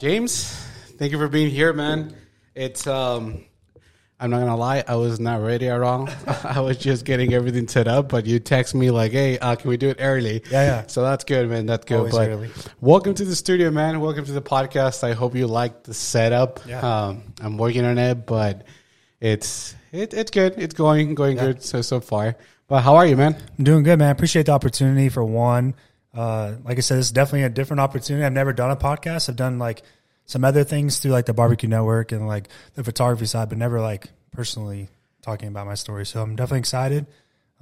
James, thank you for being here, man. It's um, I'm not gonna lie, I was not ready at all. I was just getting everything set up, but you text me like, "Hey, uh, can we do it early?" Yeah, yeah. So that's good, man. That's good. Always but early. welcome to the studio, man. Welcome to the podcast. I hope you like the setup. Yeah. Um, I'm working on it, but it's it, it's good. It's going going Yeah. good so so far. But how are you, man? I'm doing good, man. Appreciate the opportunity for one. Uh, like I said, it's definitely a different opportunity. I've never done a podcast. I've done like some other things through like the barbecue network and like the photography side, but never like personally talking about my story. So I'm definitely excited.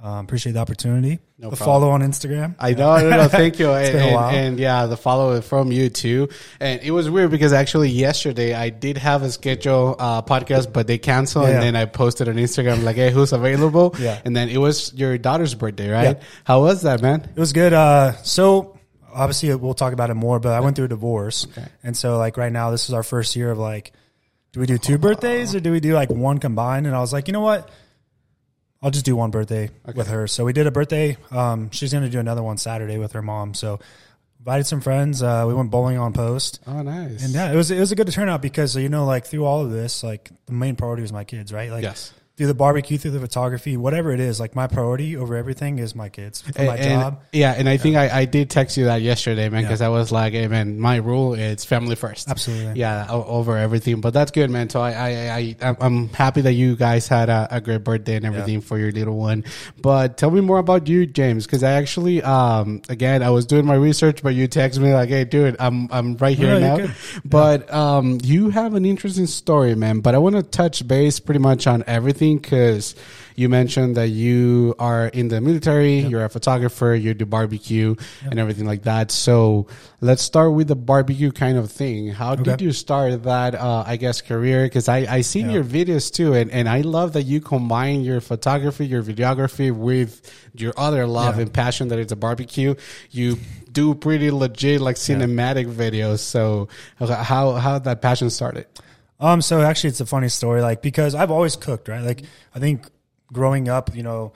Um, appreciate the opportunity. No the problem. follow on Instagram. I know, no, no, thank you. and, and- and yeah, the follow from you too. And it was weird because actually yesterday I did have a schedule uh, podcast, but they canceled. Yeah. And then I posted on Instagram like, "Hey, who's available?" Yeah. And then it was your daughter's birthday, right? Yeah. How was that, man? It was good. Uh, so obviously we'll talk about it more, but I went through a divorce. Okay. And so like right now, this is our first year of like, do we do two birthdays or do we do like one combined? And I was like, you know what? I'll just do one birthday with her. So we did a birthday. Um, she's going to do another one Saturday with her mom. So invited some friends. Uh, we went bowling on post. Oh, nice. And yeah, it was, it was a good turnout because, you know, like through all of this, like the main priority was my kids, right? Like Yes. Through the barbecue, through the photography, whatever it is, like my priority over everything is my kids for my And- and- job. Yeah, and I think I, I did text you that yesterday, man, Yeah. because I was like, "Hey, man, my rule is family first. Absolutely. Yeah, over everything. But that's good, man. So I, I, I, I'm- happy that you guys had a, a great birthday and everything for your little one. But tell me more about you, James, because I actually, um, again, I was doing my research, but you text me like, "Hey, dude, I'm, I'm right here No, now." But um, you have an interesting story, man. But I want to touch base pretty much on everything because you mentioned that you are in the military, you're a photographer, you do barbecue and everything like that. So let's start with the barbecue kind of thing. How did you start that, uh, I guess, career? Because I, I seen Yeah. your videos too, and, and I love that you combine your photography, your videography with your other love and passion that it's a barbecue. You do pretty legit like cinematic videos. So how how that passion started? Um, so actually, it's a funny story, like because I've always cooked, right? Like I think growing up, you know,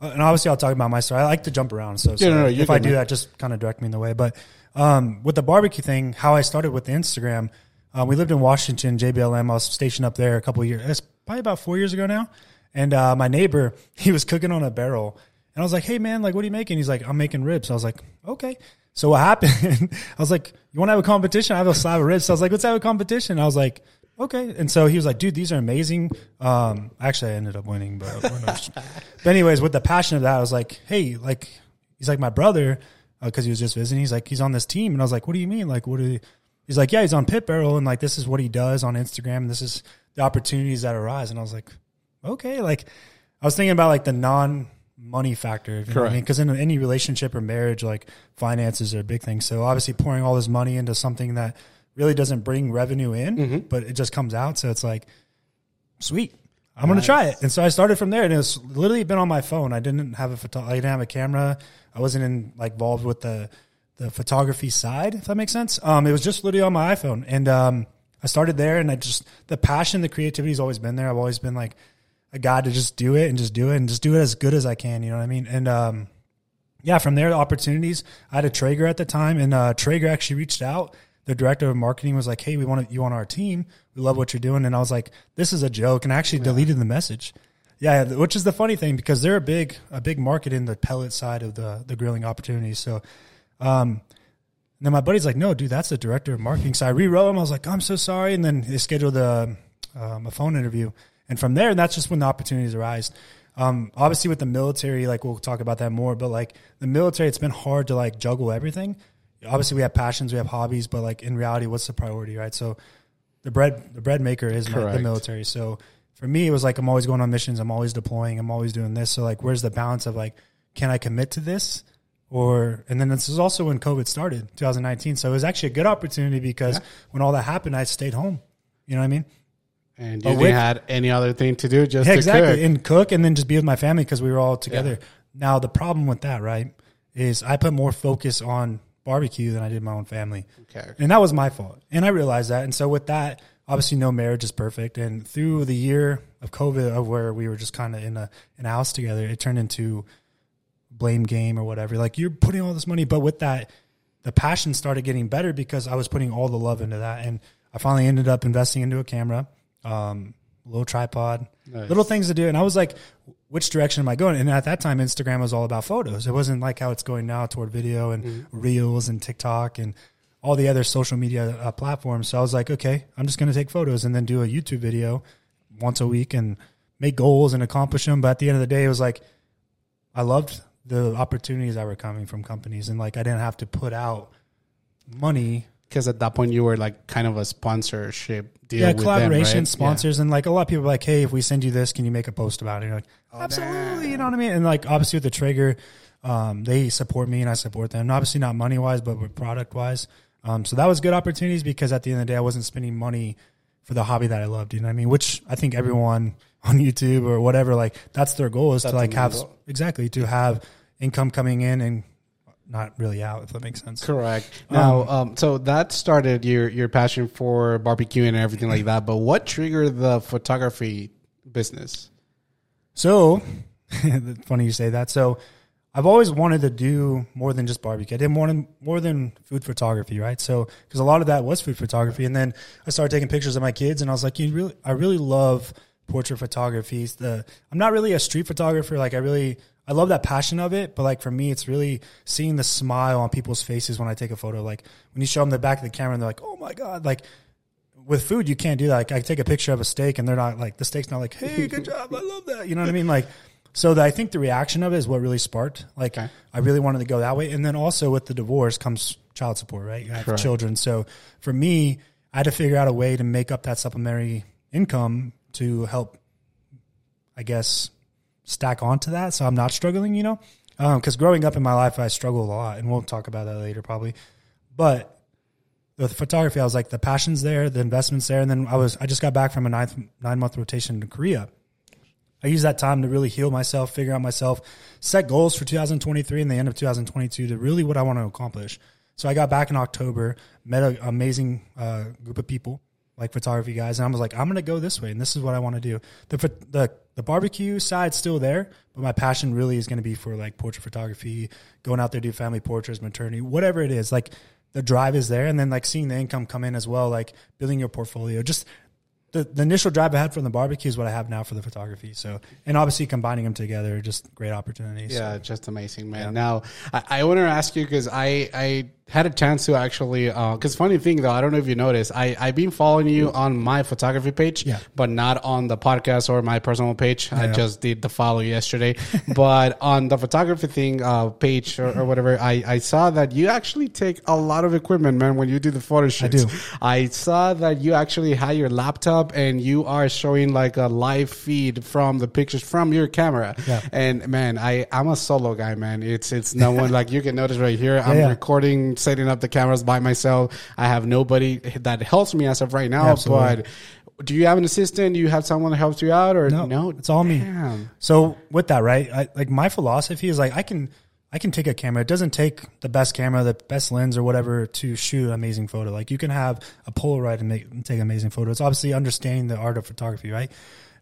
uh, and obviously I'll talk about my story. I like to jump around, so, so no, no, if I do that, just kind of direct me in the way. But um, with the barbecue thing, how I started with the Instagram, uh, we lived in Washington, JBLM. I was stationed up there a couple of years. It's probably about four years ago now. And uh, my neighbor, he was cooking on a barrel, and I was like, "Hey man, like, what are you making?" He's like, "I'm making ribs." I was like, "Okay." So what happened? I was like, "You want to have a competition?" I have a slab of ribs. So I was like, "Let's have a competition." I was like, "Okay." And so he was like, "Dude, these are amazing." Um, actually, I ended up winning, but but anyways, with the passion of that, I was like, "Hey, like, he's like my brother." Because he was just visiting, he's like, he's on this team, and I was like, "What do you mean? Like, what do?" He's like, "Yeah, he's on Pit Barrel, and like, this is what he does on Instagram, and this is the opportunities that arise." And I was like, "Okay." Like, I was thinking about like the non money factor, you know I mean? Correct. Because in any relationship or marriage, like finances are a big thing. So obviously, pouring all this money into something that really doesn't bring revenue in, Mm-hmm. but it just comes out. So it's like, sweet. I'm gonna try it, and so I started from there, and it's literally been on my phone. I didn't have a photo, I didn't have a camera. I wasn't in like involved with the the photography side, if that makes sense. Um, it was just literally on my iPhone, and um, I started there, and I just the passion, the creativity has always been there. I've always been like a guy to just do it and just do it and just do it as good as I can. You know what I mean? And um, yeah, from there, the opportunities. I had a Traeger at the time, and uh, Traeger actually reached out. The director of marketing was like, "Hey, we want you on our team. We love what you're doing." And I was like, "This is a joke," and I actually deleted the message. Yeah, which is the funny thing because they're a big a big market in the pellet side of the the grilling opportunities. So, um, and then my buddy's like, "No, dude, that's the director of marketing." So I rewrote him. I was like, "I'm so sorry." And then they scheduled a um, a phone interview, and from there, and that's just when the opportunities arise. Um, obviously, with the military, like we'll talk about that more. But like the military, it's been hard to like juggle everything. Obviously, we have passions, we have hobbies, but like in reality, what's the priority, right? So the bread the bread maker is my, the military. So for me, it was like I'm always going on missions. I'm always deploying. I'm always doing this. So like, where's the balance of like, can I commit to this? Or and then this is also when COVID started, 2019. So it was actually a good opportunity because when all that happened, I stayed home. You know what I mean? And you didn't had any other thing to do just Yeah, to exactly. cook. And cook and then just be with my family because we were all together. Now the problem with that, right, is I put more focus on barbecue than I did my own family. Okay. And that was my fault. And I realized that. And so with that, obviously no marriage is perfect. And through the year of COVID of where we were just kind of in a in a house together, it turned into blame game or whatever. Like you're putting all this money, but with that, the passion started getting better because I was putting all the love into that. And I finally ended up investing into a camera, um, little tripod, Nice. little things to do. And I was like, which direction am I going? And at that time, Instagram was all about photos. It wasn't like how it's going now toward video and reels and TikTok and all the other social media uh, platforms. So I was like, okay, I'm just going to take photos and then do a YouTube video once a week and make goals and accomplish them. But at the end of the day, it was like, I loved the opportunities that were coming from companies and like I didn't have to put out money. Because at that point you were like kind of a sponsorship deal. Yeah, with collaboration, them, right? sponsors, and like a lot of people are like, hey, if we send you this, can you make a post about it? And you're like, absolutely, you know what I mean? And like obviously with the Traeger, um, they support me and I support them. Obviously not money wise, but with product wise. Um, so that was good opportunities because at the end of the day, I wasn't spending money for the hobby that I loved. You know what I mean? Which I think everyone on YouTube or whatever, like that's their goal is That's to like have goal. exactly to have income coming in and not really out, if that makes sense. Correct. Now, um, so that started your your passion for barbecuing and everything like that. But what triggered the photography business? So, funny you say that. So, I've always wanted to do more than just barbecue. I did more than more than food photography, right? So, because a lot of that was food photography, and then I started taking pictures of my kids, and I was like, you really, I really love portrait photography. It's The I'm not really a street photographer. Like, I really, I love that passion of it, but like for me, it's really seeing the smile on people's faces when I take a photo. Like when you show them the back of the camera, and they're like, oh my god, like with food, you can't do that. Like I take a picture of a steak and they're not like the steak's not like, hey, good job, I love that. You know what I mean? Like, so that I think the reaction of it is what really sparked. Like Okay. I really wanted to go that way. And then also with the divorce comes child support, right? You have children. So for me, I had to figure out a way to make up that supplementary income to help, I guess, stack onto that. So I'm not struggling, you know? Because growing up in my life, I struggled a lot, and we'll talk about that later probably. But the photography, I was like, the passion's there, the investment's there, and then I was, I just got back from a nine nine month rotation to Korea. I used that time to really heal myself, figure out myself, set goals for 2023 and the end of 2022 to really what I want to accomplish. So I got back in October, met an amazing uh, group of people, like photography guys, and I was like, I'm gonna go this way, and this is what I want to do. The the the barbecue side's still there, but my passion really is going to be for like portrait photography, going out there do family portraits, maternity, whatever it is. Like the drive is there, and then like seeing the income come in as well, like building your portfolio. Just the, the initial drive I had from the barbecue is what I have now for the photography. So, and obviously combining them together, just great opportunities. Yeah, just amazing, man. Now, I, I want to ask you because I I had a chance to actually because funny thing though, I don't know if you noticed, I I've been following you on my photography page, Yeah. but not on the podcast or my personal page. I just did the follow yesterday, but on the photography thing uh, page or, or whatever, I I saw that you actually take a lot of equipment, man. When you do the photo shoots, do. I saw that you actually had your laptop and you are showing like a live feed from the pictures from your camera. Yeah. And man, I I'm a solo guy, man. It's it's no one like you can notice right here. I'm yeah. Setting up the cameras by myself. I have nobody that helps me as of right now. Absolutely. But do you have an assistant? Do you have someone that helps you out, or No, no? it's all me. So with that, right? I, like my philosophy is like I can I can take a camera. It doesn't take the best camera, the best lens, or whatever to shoot an amazing photo. Like you can have a Polaroid and make and take an amazing photo. It's obviously understanding the art of photography, right?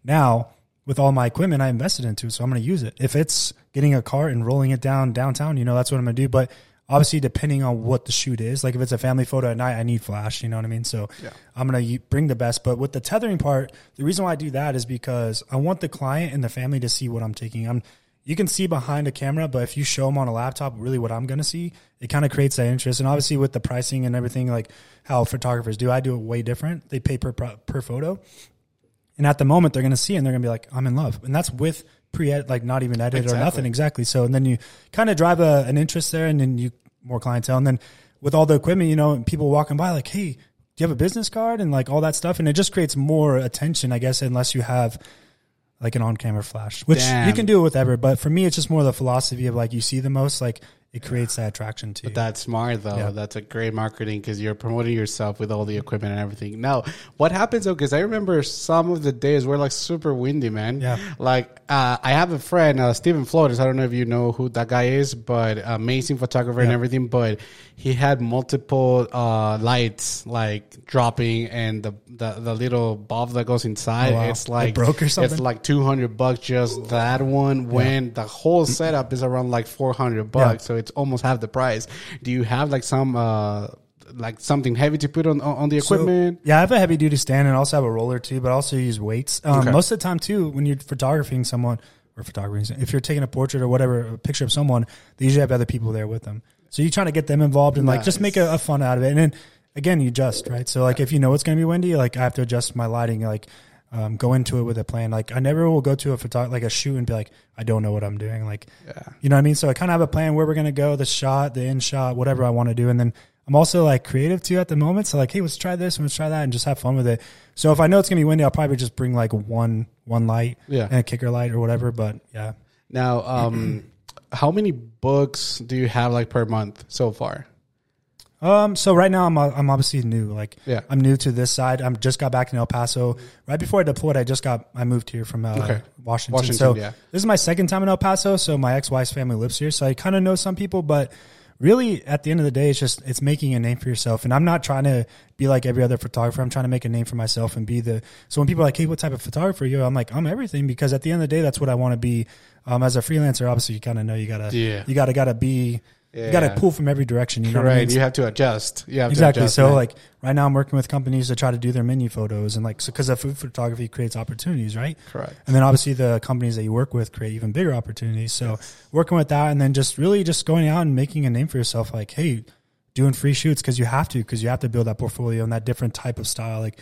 Now with all my equipment, I invested into, so I'm going to use it. If it's getting a cart and rolling it down downtown, you know that's what I'm going to do. But obviously, depending on what the shoot is, like if it's a family photo at night, I need flash. You know what I mean? So Yeah. I'm to bring the best. But with the tethering part, the reason why I do that is because I want the client and the family to see what I'm taking. I'm you can see behind a camera, but if you show them on a laptop, really what I'm going to see, it kind of creates that interest. And obviously, with the pricing and everything, like how photographers do, I do it way different. They pay per per photo, and at the moment, they're going to see and they're going to be like, "I'm in love," and that's with pre like not even edited Exactly. or nothing exactly. So and then you kind of drive a, an interest there, and then you more clientele, and then with all the equipment, you know, people walking by like, "Hey." Do you have a business card and like all that stuff? And it just creates more attention, I guess, unless you have like an on-camera flash, which Damn. you can do it with ever. But for me, it's just more the philosophy of like you see the most, like it creates that attraction to you. That's smart though. Yeah. That's a great marketing because you're promoting yourself with all the equipment and everything. Now, what happens though? Because I remember some of the days were like super windy, man. Yeah. Like uh, I have a friend, uh, Stephen Flores. I don't know if you know who that guy is, but amazing photographer and everything. But he had multiple uh, lights like dropping, and the, the the little bulb that goes inside, Oh, wow. it's It like broke or something? It's like two hundred bucks just that one. When the whole setup is around like four hundred bucks, so it's almost half the price. Do you have like some uh like something heavy to put on on the So, equipment? yeah, I have a heavy duty stand and also have a roller too, but I also use weights. Um, Okay. Most of the time too, when you're photographing someone or photographing, if you're taking a portrait or whatever, a picture of someone, they usually have other people there with them. So you're trying to get them involved and like just make a, a fun out of it. And then again, you adjust, right? So like if you know it's going to be windy, like I have to adjust my lighting, like um, go into it with a plan. Like I never will go to a photo like a shoot and be like, I don't know what I'm doing. Like, Yeah. you know what I mean? So I kind of have a plan where we're going to go, the shot, the end shot, whatever I want to do. And then I'm also like creative too at the moment. So like, hey, let's try this and let's try that and just have fun with it. So if I know it's going to be windy, I'll probably just bring like one, one light Yeah. and a kicker light or whatever. But yeah. Now, um, how many books do you have like per month so far? Um, so right now I'm, I'm obviously new. Like Yeah. I'm new to this side. I'm just got back in El Paso right before I deployed. I just got, I moved here from, uh, Okay. Washington. Washington, So yeah. this is my second time in El Paso. So my ex-wife's family lives here. So I kind of know some people, but really at the end of the day, it's just, it's making a name for yourself. And I'm not trying to be like every other photographer. I'm trying to make a name for myself and be the, so when people are like, Hey, what type of photographer are you? I'm like, I'm everything because at the end of the day, that's what I want to be. Um, as a freelancer, obviously you kind of know you gotta, Yeah. you gotta, gotta be, you gotta pull from every direction. You know what I Right. mean? You have to adjust. Yeah. Exactly. To adjust, so man. like right now, I'm working with companies to try to do their menu photos and like so because of food photography creates opportunities, right? correct. And then obviously the companies that you work with create even bigger opportunities. So working with that and then just really just going out and making a name for yourself, like hey, doing free shoots because you have to because you have to build that portfolio and that different type of style, like.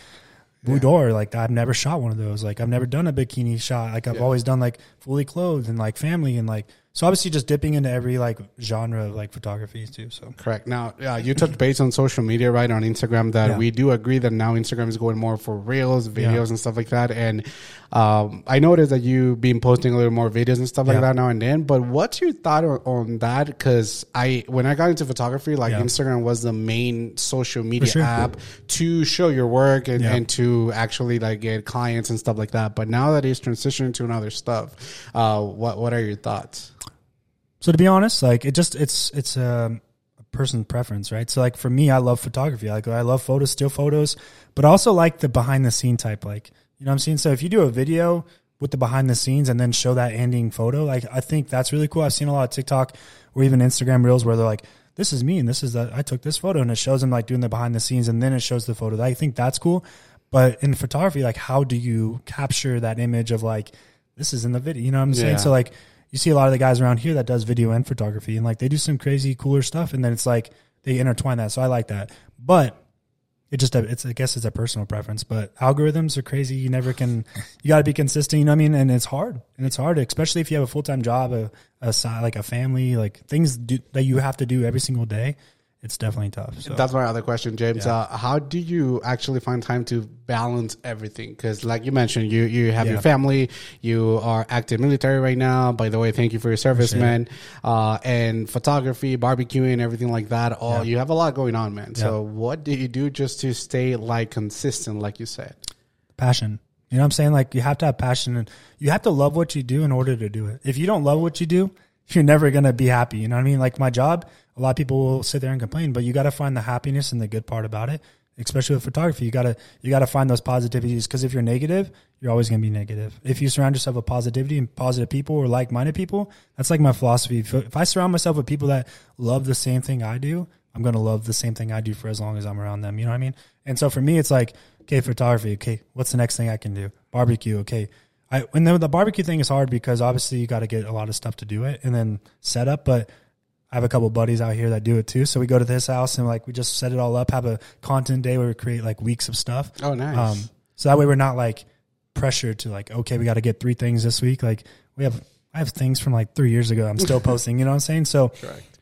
Boudoir, like I've never shot one of those. Like I've never done a bikini shot. Like I've Yeah. always done like fully clothed and like family and like so obviously just dipping into every like genre of like photography too. So Correct. Now, yeah you touched base on social media, right? On Instagram, that Yeah. we do agree that now Instagram is going more for reels, videos, Yeah. and stuff like that. And um, I noticed that you've been posting a little more videos and stuff like Yeah. that now and then. But what's your thought on, on that? Because I, when I got into photography, like. Instagram was the main social media sure. app to show your work and, and to actually like get clients and stuff like that. But now that it's transitioning to another stuff, uh, what what are your thoughts? So to be honest, like it just it's it's um, a person preference, right? So like for me, I love photography. Like I love photos, still photos, but I also like the behind the scene type. Like you know what I'm saying. So if you do a video with the behind the scenes and then show that ending photo, like I think that's really cool. I've seen a lot of TikTok or even Instagram reels where they're like, "This is me and this is that I took this photo," and it shows them like doing the behind the scenes and then it shows the photo. I think that's cool. But in photography, like how do you capture that image of like this is in the video? You know what I'm saying? Yeah. So like you see a lot of the guys around here that does video and photography and like they do some crazy cooler stuff and then it's like they intertwine that so i like that but it just it's i guess it's a personal preference but algorithms are crazy you never can you got to be consistent you know what i mean and it's hard and it's hard especially if you have a full-time job a, a side like a family like things do, that you have to do every single day it's definitely tough so That's my other question, James. Yeah. Uh, how do you actually find time to balance everything? Because, like you mentioned, you you have your family, you are active military right now. By the way, thank you for your service, man. Uh, and photography, barbecuing, everything like that. All Yeah. you have a lot going on, man. So, what do you do just to stay like consistent, like you said? passion. You know what I'm saying? Like you have to have passion and you have to love what you do in order to do it. If you don't love what you do, you're never going to be happy. You know what I mean? Like my job, a lot of people will sit there and complain, but you got to find the happiness and the good part about it. Especially with photography, you gotta you gotta find those positivities because if you're negative, you're always gonna be negative. If you surround yourself with positivity and positive people or like minded people, that's like my philosophy. If, if I surround myself with people that love the same thing I do, I'm gonna love the same thing I do for as long as I'm around them. You know what I mean? And so for me, it's like, okay, photography. Okay, what's the next thing I can do? Barbecue. Okay, I and then the barbecue thing is hard because obviously you got to get a lot of stuff to do it and then set up. But I have a couple buddies out here that do it too. So we go to this house and like we just set it all up, have a content day where we create like weeks of stuff. Oh, nice. Um, so that way we're not like pressured to like, okay, we got to get three things this week. Like we have, I have things from like three years ago. I'm still posting. You know what I'm saying? So Correct.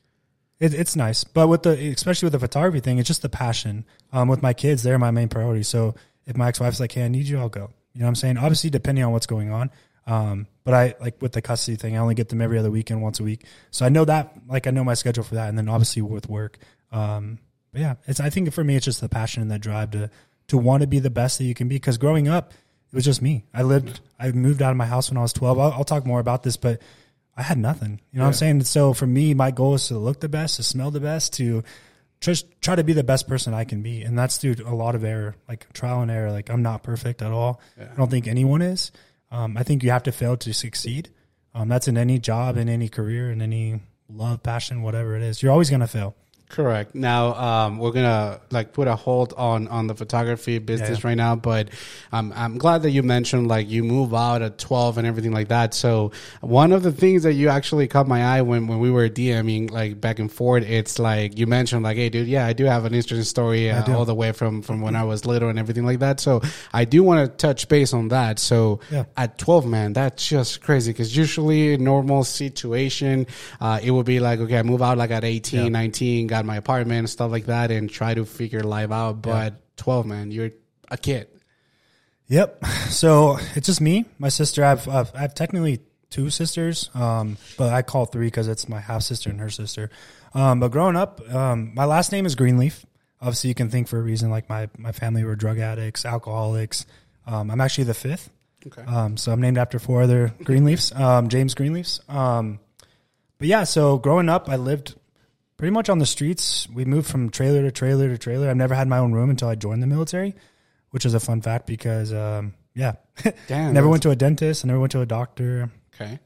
it, it's nice, but with the especially with the photography thing, it's just the passion. Um, with my kids, they're my main priority. So if my ex wife's like, "Hey, I need you," I'll go. You know what I'm saying? Obviously, depending on what's going on. Um, but I like with the custody thing, I only get them every other weekend, once a week. So I know that, like, I know my schedule for that, and then obviously with work. Um, but yeah, it's. I think for me, it's just the passion and the drive to to want to be the best that you can be. Because growing up, it was just me. I lived. I moved out of my house when I was 12. I'll, I'll talk more about this, but I had nothing. You know what I'm saying? So for me, my goal is to look the best, to smell the best, to just try to be the best person I can be. And that's through a lot of error, like trial and error. Like I'm not perfect at all. Yeah. I don't think anyone is. Um, I think you have to fail to succeed. Um, that's in any job, in any career, in any love, passion, whatever it is, you're always gonna fail. Correct. Now um, we're gonna like put a hold on on the photography business Yeah. right now, but um, I'm glad that you mentioned like you move out at 12 and everything like that. So one of the things that you actually caught my eye when when we were DMing like back and forth, it's like you mentioned like, hey, dude, yeah, I do have an interesting story uh, all the way from from when I was little and everything like that. So I do want to touch base on that. So Yeah. at 12, man, that's just crazy because usually normal situation, uh, it would be like, okay, I move out like at 18, Yeah. 19, got my apartment and stuff like that and try to figure life out. But 12, man, you're a kid. Yep. So it's just me, my sister. I've I've, I've technically two sisters, um, but I call three because it's my half sister and her sister. Um, but growing up, um, my last name is Greenleaf. Obviously, you can think for a reason like my my family were drug addicts, alcoholics. Um, I'm actually the fifth. Okay. Um, so I'm named after four other Greenleafs, um, James Greenleafs. Um, but yeah, so growing up, I lived pretty much on the streets. We moved from trailer to trailer to trailer. I've never had my own room until I joined the military, which is a fun fact because, um, yeah, Damn. never went to a dentist. I never went to a doctor Okay.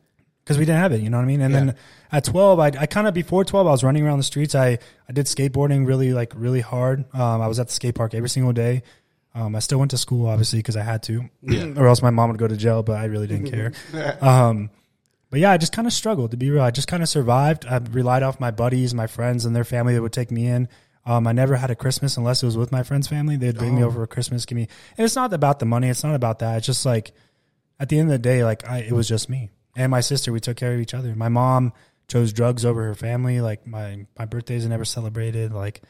because we didn't have it. You know what I mean? And Yeah. then at 12, I, I kind of before 12, I was running around the streets. I, I did skateboarding really like really hard. Um, I was at the skate park every single day. Um, I still went to school obviously because I had to, or else my mom would go to jail. But I really didn't care. Um, but yeah, I just kind of struggled to be real. I just kind of survived. I relied off my buddies, my friends, and their family that would take me in. Um, I never had a Christmas unless it was with my friend's family. They'd bring me over for Christmas, give me. And it's not about the money. It's not about that. It's just like at the end of the day, like I, it was just me and my sister. We took care of each other. My mom chose drugs over her family. Like my my birthdays are never celebrated. Like,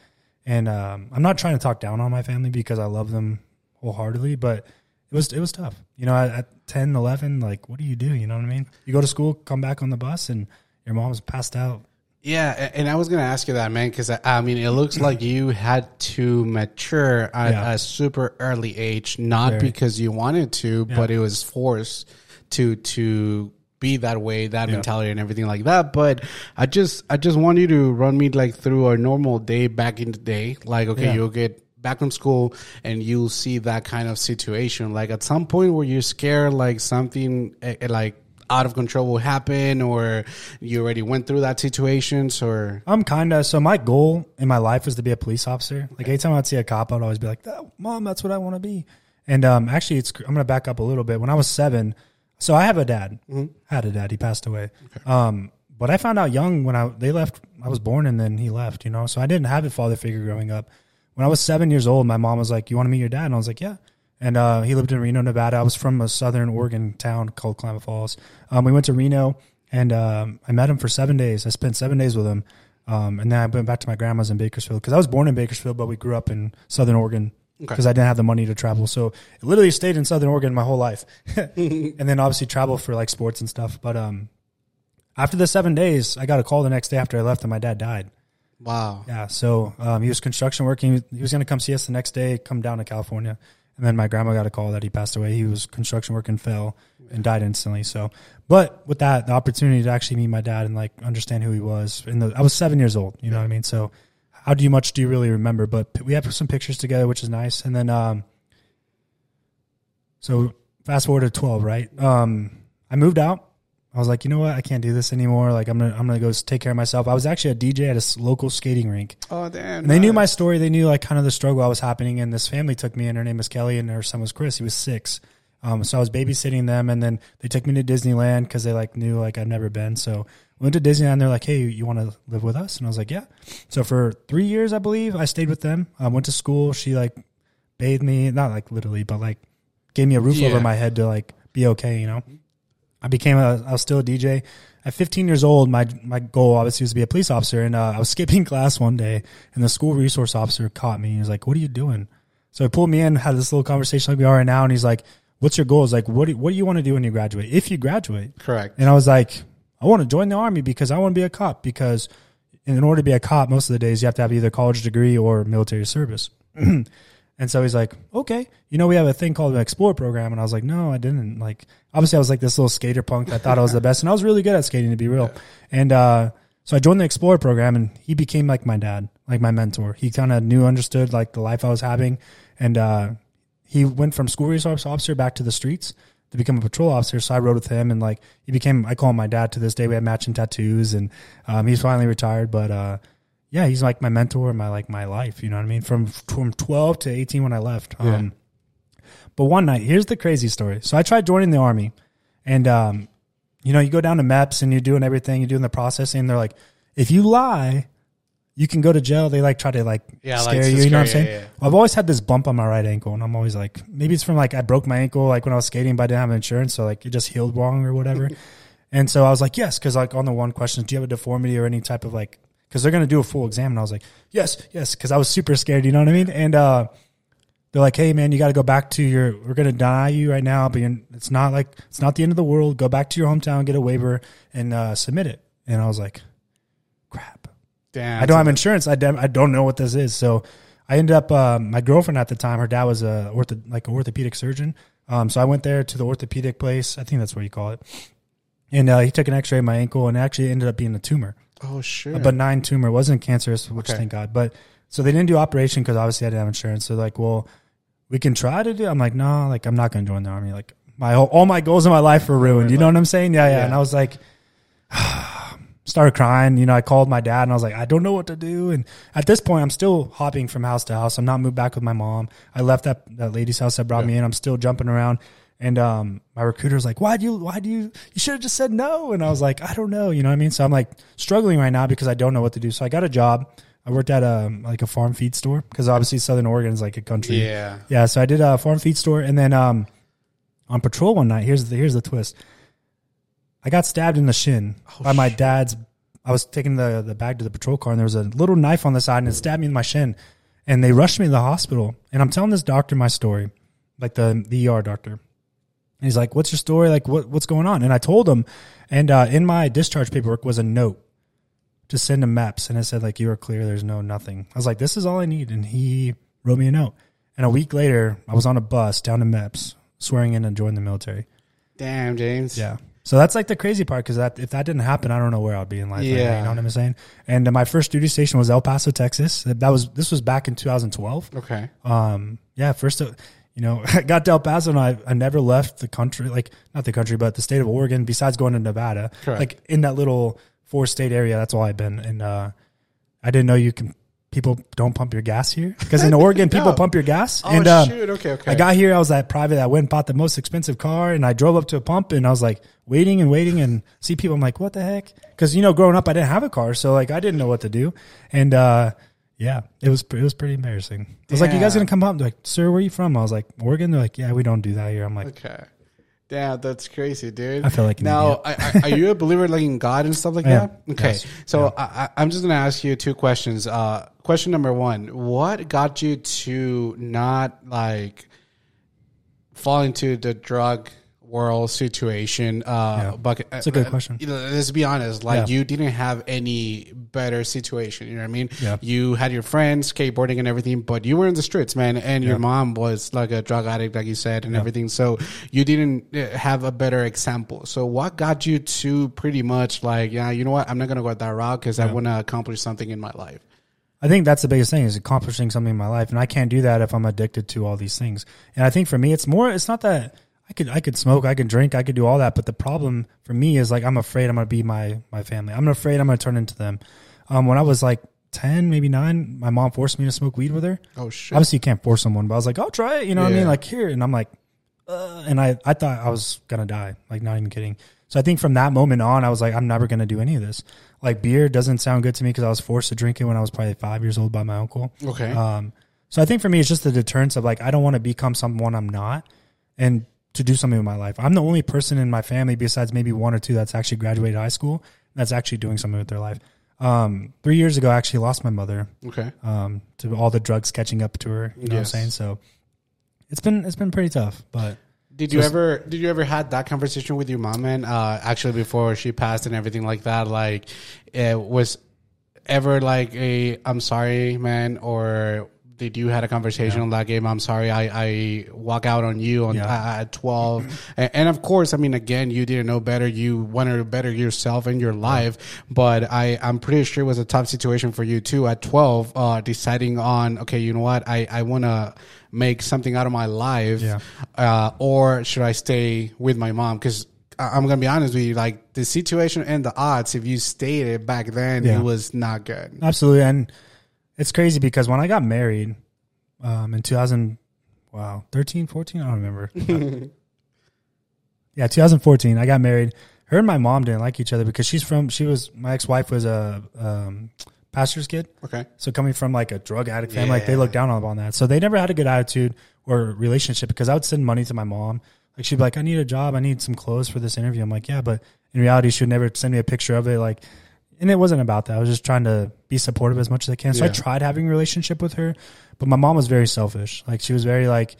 and um, I'm not trying to talk down on my family because I love them wholeheartedly, but it was it was tough. You know, at, at 10, 11, like what do you do? You know what I mean? You go to school, come back on the bus, and your mom's passed out. Yeah, and I was gonna ask you that, man, because I, I mean, it looks like you had to mature at Yeah. a super early age, not Very. because you wanted to, but it was forced to to be that way, that mentality, and everything like that. But I just, I just want you to run me like through a normal day back in the day. Like, okay, Yeah. you'll get back from school and you'll see that kind of situation. Like at some point, where you're scared, like something eh, eh, like out of control will happen, or you already went through that situation or I'm kind of so my goal in my life was to be a police officer. Like anytime I'd see a cop, I'd always be like, "That- "Mom, that's what I want to be." And um, actually, it's I'm gonna back up a little bit. When I was seven, so I have a dad. Had a dad. He passed away. Um, but I found out young when I they left. I was born and then he left. You know, so I didn't have a father figure growing up. When I was seven years old, my mom was like, "You want to meet your dad?" And I was like, "Yeah." And uh, he lived in Reno, Nevada. I was from a southern Oregon town called Klamath Falls. Um, we went to Reno, and um, I met him for seven days. I spent seven days with him, um, and then I went back to my grandma's in Bakersfield because I was born in Bakersfield, but we grew up in Southern Oregon because I didn't have the money to travel. So I literally stayed in Southern Oregon my whole life, and then obviously travel for like sports and stuff. But um, after the seven days, I got a call the next day after I left, and my dad died. Wow, Yeah, so um, he was construction working. He was going to come see us the next day, come down to California, and then my grandma got a call that he passed away. He was construction working, fell, and died instantly. So, but with that, the opportunity to actually meet my dad and like understand who he was, and I was seven years old. You know what I mean? So, how do you much do you really remember? But we have some pictures together, which is nice. And then, um, so fast forward to twelve, right? Um, I moved out. I was like, you know what? I can't do this anymore. Like, I'm gonna, I'm gonna go take care of myself. I was actually a DJ at a local skating rink. oh damn, And they knew my story. They knew like kind of the struggle I was happening. And this family took me in. Her name was Kelly, and her son was Chris. He was six. Um, so I was babysitting them, and then they took me to Disneyland because they like knew like I'd never been. So we went to Disneyland. They're like, "Hey, you want to live with us?" And I was like, "Yeah." So for three years, I believe I stayed with them. I went to school. She like bathed me, not like literally, but like gave me a roof Yeah. over my head to like be okay. You know. I became a, I was still a DJ. At 15 years old, my my goal obviously was to be a police officer, and uh, I was skipping class one day, and the school resource officer caught me. He was like, "What are you doing?" So he pulled me in, had this little conversation like we are right now, and he's like, "What's your goals? Like, what do, what do you want to do when you graduate? If you graduate?" correct. And I was like, "I want to join the army because I want to be a cop. Because in order to be a cop, most of the days you have to have either college degree or military service." And so he's like, okay, you know, we have a thing called the Explorer program. And I was like, no, I didn't. Like, obviously, I was like this little skater punk. I thought I was the best. And I was really good at skating, to be real. And uh, so I joined the Explorer program, and he became like my dad, like my mentor. He kind of knew, understood like the life I was having. And uh, he went from school resource officer back to the streets. to become a patrol officer. So I rode with him and like he became I call him my dad to this day. We had matching tattoos and um, he's finally retired, but uh, yeah, he's like my mentor, and my like my life. You know what I mean? From from twelve to eighteen when I left. Yeah. Um, but one night, here's the crazy story. So I tried joining the army, and um, you know, you go down to MEPS and you're doing everything, you're doing the processing. And they're like, if you lie, you can go to jail. They like try to like Yeah, scare like, you. You know what I'm saying? yeah, I've always had this bump on my right ankle, and I'm always like, maybe it's from like I broke my ankle like when I was skating, but I didn't have insurance, so like it just healed wrong or whatever. and so I was like, yes, because like on the one question, do you have a deformity or any type of like? Because they're gonna do a full exam, and I was like, yes, yes, because I was super scared. You know what I mean? And uh, they're like, hey man, you got to go back to your. We're gonna deny you right now, but you're, it's not like it's not the end of the world. Go back to your hometown, get a waiver, and uh, submit it. And I was like, crap. Damn. I don't have insurance. I, dem- I don't know what this is. So I ended up, um, my girlfriend at the time, her dad was a ortho, like an orthopedic surgeon. Um, so I went there to the orthopedic place. I think that's what you call it. And uh, he took an X-ray of my ankle, and it actually ended up being a tumor, Oh shit. a benign tumor. It wasn't cancerous, which Okay. thank God. But so they didn't do operation because obviously I didn't have insurance. So like, well, we can try to do. I'm like, no, like I'm not going to join the army. Like my whole, all my goals in my life were ruined. You know what I'm saying? Yeah, yeah. Yeah. And I was like, started crying. You know, I called my dad and I was like, I don't know what to do. And at this point, I'm still hopping from house to house. I'm not moved back with my mom. I left that, that lady's house that brought me in. I'm still jumping around. And um, my recruiter's like, why do you, why do you, you should have just said no. And I was like, I don't know. You know what I mean? So I'm like struggling right now because I don't know what to do. So I got a job. I worked at a, like a farm feed store because obviously Southern Oregon is like a country. yeah. Yeah, so I did a farm feed store, and then um, on patrol one night. Here's the here's the twist. I got stabbed in the shin Oh, by my dad's. I was taking the the bag to the patrol car, and there was a little knife on the side, and it stabbed me in my shin. And they rushed me to the hospital, and I'm telling this doctor my story, like the the ER doctor. And he's like, "What's your story? Like, what what's going on?" And I told him, and uh, in my discharge paperwork was a note to send to MEPS, and it said like, "You are clear. There's no nothing." I was like, "This is all I need," and he wrote me a note. And a week later, I was on a bus down to MEPS, swearing in and join the military. Damn, James. Yeah. So that's like the crazy part because that if that didn't happen, I don't know where I'd be in life. right now, Yeah. you know what I'm saying. And my first duty station was El Paso, Texas. That was this was back in 2012. Okay. Um, yeah, first, you know, I got to El Paso and I, I never left the country, like not the country, but the state of Oregon. Besides going to Nevada, Correct. like in that little four state area, that's all I've been. And uh, I didn't know you can. People don't pump your gas here because in Oregon people pump your gas. Oh and uh, shoot. Okay. Okay. I got here. I was that private. I went and bought the most expensive car, and I drove up to a pump, and I was like waiting and waiting, and see people. I'm like, what the heck? Because you know, growing up, I didn't have a car, so like I didn't know what to do, and uh, yeah, it was it was pretty embarrassing. I was like, you guys gonna come up? They're like, sir, where are you from? I was like, Oregon. They're like, yeah, we don't do that here. I'm like, Okay. Damn, that's crazy, dude. I feel like an now. I, I, are you a believer like in God and stuff like I am. that? Okay, Yes. so I, I, I'm just gonna ask you two questions. Uh, question number one: What got you to not like fall into the drug world situation? Uh, Yeah. bucket. It's a good uh, question. you know, let's be honest. Like Yeah. you didn't have any better situation. You know what I mean? Yeah. You had your friends skateboarding and everything, but you were in the streets, man. And your mom was like a drug addict, like you said, and everything. So you didn't uh, have a better example. So what got you to pretty much like, yeah, you know what? I'm not gonna go that route because I want to accomplish something in my life. I think that's the biggest thing is accomplishing something in my life, and I can't do that if I'm addicted to all these things. And I think for me, it's more. It's not that I could I could smoke, I could drink, I could do all that, but the problem for me is like I'm afraid I'm gonna be my my family. I'm afraid I'm gonna turn into them. Um, when I was like ten, maybe nine, my mom forced me to smoke weed with her. Oh shit! Obviously, you can't force someone, but I was like, I'll try it. You know what I mean? Like here, and I'm like, uh, and I I thought I was gonna die. Like not even kidding. So I think from that moment on, I was like, I'm never gonna do any of this. Like beer doesn't sound good to me because I was forced to drink it when I was probably five years old by my uncle. Okay. Um, so I think for me, it's just the deterrence of like I don't want to become someone I'm not, and to do something with my life. I'm the only person in my family besides maybe one or two that's actually graduated high school that's actually doing something with their life. Um, three years ago, I actually lost my mother okay. um, to all the drugs catching up to her. You know Yes. what I'm saying? So it's been it's been pretty tough, but Did you ever did you ever had that conversation with your mom man? Uh, actually, before she passed and everything like that, like it was ever like a I'm sorry, man, or did you had a conversation on that game? I'm sorry, I, I walk out on you on Yeah. uh, at 12, and, and of course, I mean, again, you didn't know better. You wanted to better yourself and your life, but I I'm pretty sure it was a tough situation for you too at 12, uh, deciding on okay, you know what, I I want to make something out of my life, Yeah. uh, or should I stay with my mom? Because I'm gonna be honest with you, like the situation and the odds, if you stayed it back then, Yeah. it was not good. Absolutely. And it's crazy because when I got married um, in 2000, wow, 13, 14, I don't remember. yeah, 2014, I got married. Her and my mom didn't like each other because she's from, she was, my ex wife was a um, pastor's kid. Okay. So coming from like a drug addict family, like they Yeah. look down on on that. So they never had a good attitude or relationship because I would send money to my mom. Like she'd be like, I need a job. I need some clothes for this interview. I'm like, yeah, but in reality, she would never send me a picture of it. Like, and it wasn't about that. I was just trying to be supportive as much as I can. So I tried having a relationship with her, but my mom was very selfish. Like she was very like,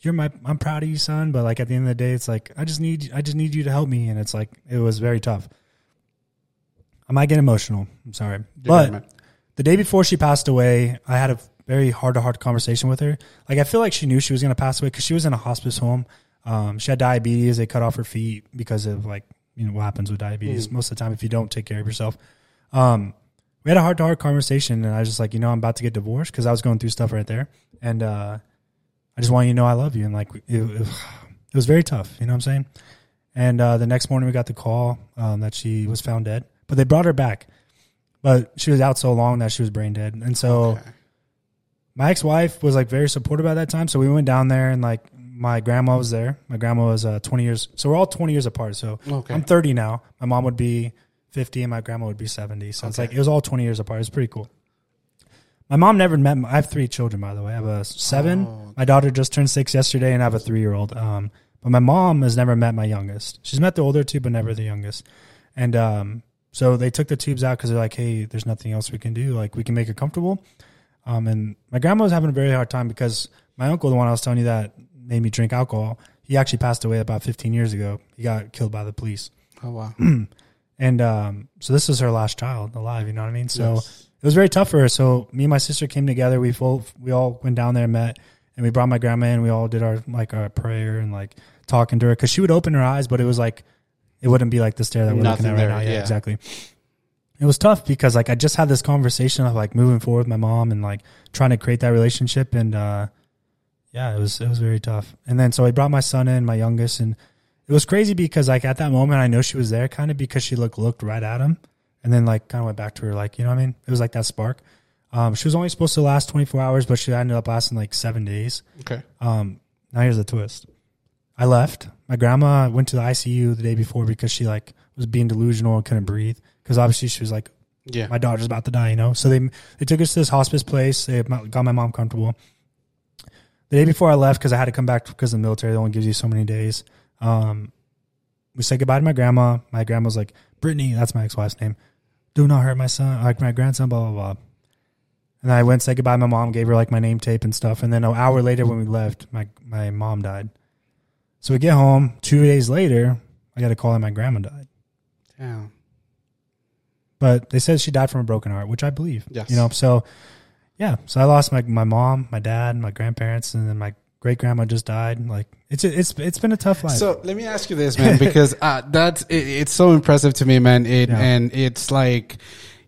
you're my, I'm proud of you, son. But like at the end of the day, it's like, I just need, I just need you to help me. And it's like, it was very tough. I might get emotional. I'm sorry, You're but the day before she passed away, I had a very hard to heart conversation with her. Like I feel like she knew she was going to pass away because she was in a hospice home. Um, she had diabetes. They cut off her feet because of like you know what happens with diabetes. Most of the time, if you don't take care of yourself, um, we had a heart to heart conversation, and I was just like, you know, I'm about to get divorced because I was going through stuff right there, and uh, I just want you to know I love you, and like it, it, was very tough. You know what I'm saying? And uh, the next morning, we got the call um, that she was found dead, but they brought her back but she was out so long that she was brain dead. And so Okay. my ex-wife was like very supportive at that time. So we went down there and like my grandma was there. My grandma was uh, 20 years. So we're all 20 years apart. So Okay. I'm 30 now. My mom would be 50 and my grandma would be 70. So it's like, it was all 20 years apart. It was pretty cool. My mom never met, My, I have three children, by the way. I have a seven. Oh. My daughter just turned six yesterday and I have a three year old. Um, but my mom has never met my youngest. She's met the older two, but never the youngest. And, um, so they took the tubes out because they're like, hey, there's nothing else we can do. Like, we can make her comfortable. Um, and my grandma was having a very hard time because my uncle, the one I was telling you that made me drink alcohol, he actually passed away about 15 years ago. He got killed by the police. Oh wow. And um, so this was her last child alive. You know what I mean? So Yes. it was very tough for her. So me and my sister came together. We full, we all went down there and met, and we brought my grandma in. We all did our like our prayer and like talking to her because she would open her eyes, but it was like it wouldn't be like the stare that we're Nothing looking at right there, now. Yeah, yeah. exactly. It was tough because like I just had this conversation of like moving forward with my mom and like trying to create that relationship and uh yeah, it was it was very tough. And then so I brought my son in, my youngest, and it was crazy because like at that moment I know she was there kind of because she looked looked right at him and then like kind of went back to her like you know what I mean it was like that spark. Um, she was only supposed to last 24 hours, but she ended up lasting like seven days. Okay. Um, now here's the twist. I left. My grandma went to the ICU the day before because she like was being delusional and couldn't breathe. Because obviously she was like, Yeah. my daughter's about to die, you know. So they they took us to this hospice place. They got my mom comfortable. The day before I left, because I had to come back because the military only gives you so many days. Um, we said goodbye to my grandma. My grandma was like, Brittany, that's my ex-wife's name. Do not hurt my son, like my grandson, blah blah blah. And I went and said goodbye to my mom, gave her like my name tape and stuff. And then an hour later, when we left, my my mom died. So we get home. Two days later, I got a call that my grandma died. Damn. But they said she died from a broken heart, which I believe. Yes. You know, so yeah. So I lost my my mom, my dad, my grandparents, and then my great grandma just died. Like it's it's it's been a tough life. So let me ask you this, man, because uh, that's it, it's so impressive to me, man. It Yeah. and it's like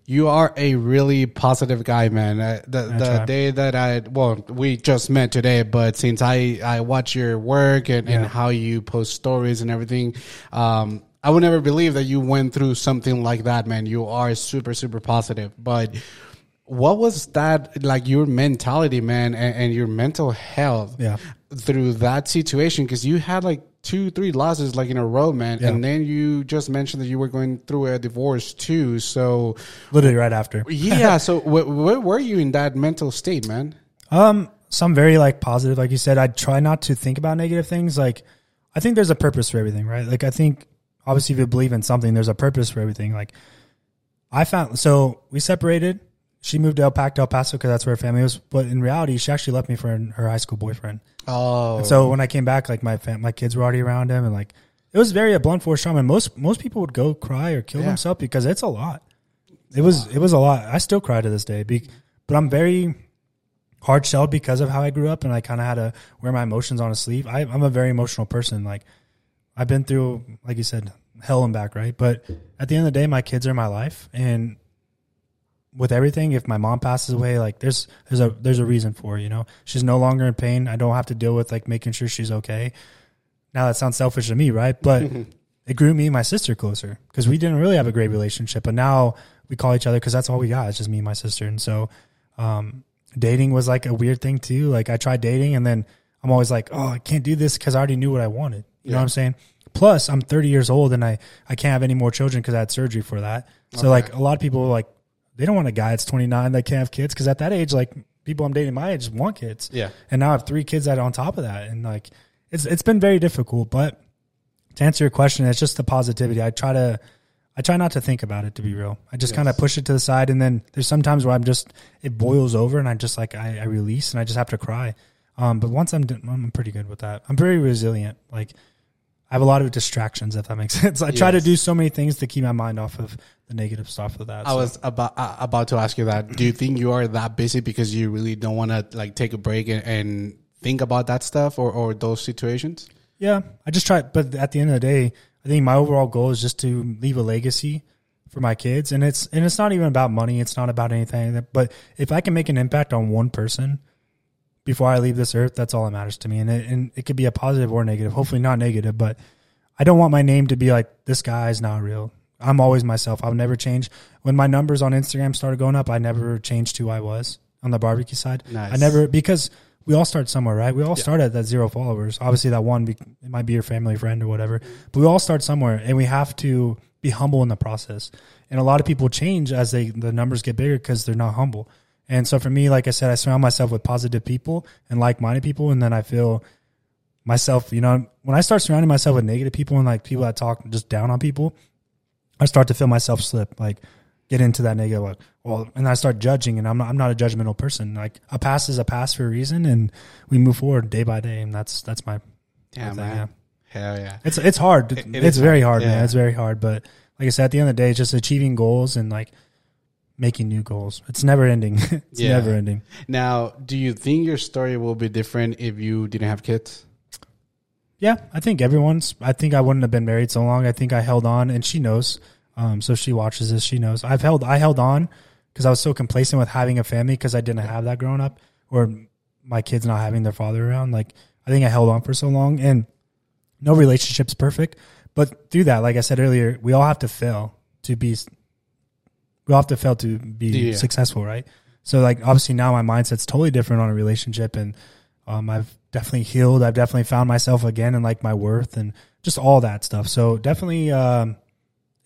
you are a really positive guy, man. Uh, the I the try. day that I well, we just met today, but since I I watch your work and, and how you post stories and everything, um, I would never believe that you went through something like that, man. You are super super positive, but. What was that like your mentality, man, and, and your mental health? Yeah. through that situation because you had like two, three losses like in a row, man. Yeah. And then you just mentioned that you were going through a divorce too. So literally right after. yeah, so wh- where were you in that mental state, man? Um, so I'm very like positive, like you said. I try not to think about negative things. Like, I think there's a purpose for everything, right? Like, I think obviously if you believe in something, there's a purpose for everything. Like, I found so we separated. She moved to El Pac, El Paso, because that's where her family was. But in reality, she actually left me for her high school boyfriend. Oh, And so when I came back, like my fam- my kids were already around him, and like it was very a blunt force trauma. And most most people would go cry or kill Yeah. themselves because it's a lot. It was it was a lot. I still cry to this day, be, but I'm very hard shelled because of how I grew up, and I kind of had to wear my emotions on a sleeve. I, I'm a very emotional person. Like I've been through, like you said, hell and back, right? But at the end of the day, my kids are my life, and with everything, if my mom passes away, like there's there's a there's a reason for it, you know. She's no longer in pain. I don't have to deal with like making sure she's okay. Now that sounds selfish to me, right? But it grew me and my sister closer because we didn't really have a great relationship, but now we call each other because that's all we got. It's just me and my sister, and so um, dating was like a weird thing too. Like I tried dating, and then I'm always like, oh, I can't do this because I already knew what I wanted. You know what I'm saying? Plus, I'm 30 years old and I I can't have any more children because I had surgery for that. So Okay. like a lot of people like they don't want a guy that's 29 that can't have kids because at that age, like people I'm dating my age want kids. Yeah. And now I have three kids that are on top of that, and like it's it's been very difficult. But to answer your question, it's just the positivity. I try to I try not to think about it to be real. I just kind of push it to the side, and then there's sometimes where I'm just it boils over, and I just like I, I release, and I just have to cry. Um, but once I'm done, I'm pretty good with that. I'm very resilient. Like I have a lot of distractions, if that makes sense. I try to do so many things to keep my mind off of the negative stuff of that. I so. was about uh, about to ask you that. Do you think you are that busy because you really don't want to like take a break and, and think about that stuff or, or those situations? Yeah, I just try. But at the end of the day, I think my overall goal is just to leave a legacy for my kids, and it's and it's not even about money. It's not about anything. But if I can make an impact on one person before I leave this earth, that's all that matters to me. And it, and it could be a positive or negative. Hopefully, not negative. But I don't want my name to be like this guy is not real. I'm always myself. I'll never change. When my numbers on Instagram started going up, I never changed who I was on the barbecue side. Nice. I never because we all start somewhere, right? We all start at that zero followers. Obviously, that one it might be your family friend or whatever, but we all start somewhere, and we have to be humble in the process. And a lot of people change as they the numbers get bigger because they're not humble. And so for me, like I said, I surround myself with positive people and like minded people, and then I feel myself. You know, when I start surrounding myself with negative people and like people that talk just down on people, I start to feel myself slip, like get into that negative, like, well, and I start judging, and I'm not, I'm not a judgmental person. Like a pass is a pass for a reason, and we move forward day by day, and that's that's my. Yeah, thing, man. yeah. Hell yeah. It's it's hard. It- it it's very hard, hard, man. It's very hard, but like I said, at the end of the day, it's just achieving goals and like making new goals. It's never ending. it's Yeah. never ending. Now, do you think your story will be different if you didn't have kids? Yeah, I think everyone's. I think I wouldn't have been married so long. I think I held on, and she knows. Um, so she watches this, she knows. I've held. I held on because I was so complacent with having a family because I didn't have that growing up, or my kids not having their father around. Like I think I held on for so long, and no relationship's perfect. But through that, like I said earlier, we all have to fail to be. We often fail to be Yeah. successful, right? So like obviously now my mindset's totally different on a relationship, and um, I've definitely healed. I've definitely found myself again and like my worth and just all that stuff. So definitely, um,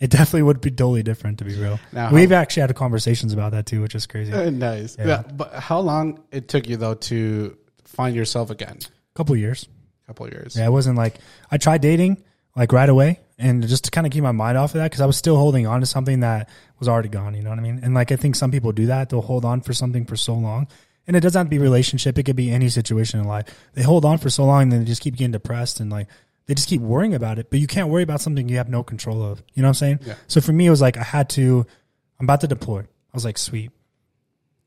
it definitely would be totally different to be real. Now, We've actually had conversations about that too, which is crazy. Uh, nice. Yeah. Yeah. But how long it took you though to find yourself again? A couple years. A couple of years. Yeah, it wasn't like I tried dating like right away, and just to kind of keep my mind off of that because I was still holding on to something that was already gone. You know what I mean? And like I think some people do that; they'll hold on for something for so long, and it doesn't have to be relationship. It could be any situation in life. They hold on for so long, and then they just keep getting depressed and like they just keep worrying about it. But you can't worry about something you have no control of. You know what I'm saying? Yeah. So for me, it was like I had to. I'm about to deploy. I was like, sweet.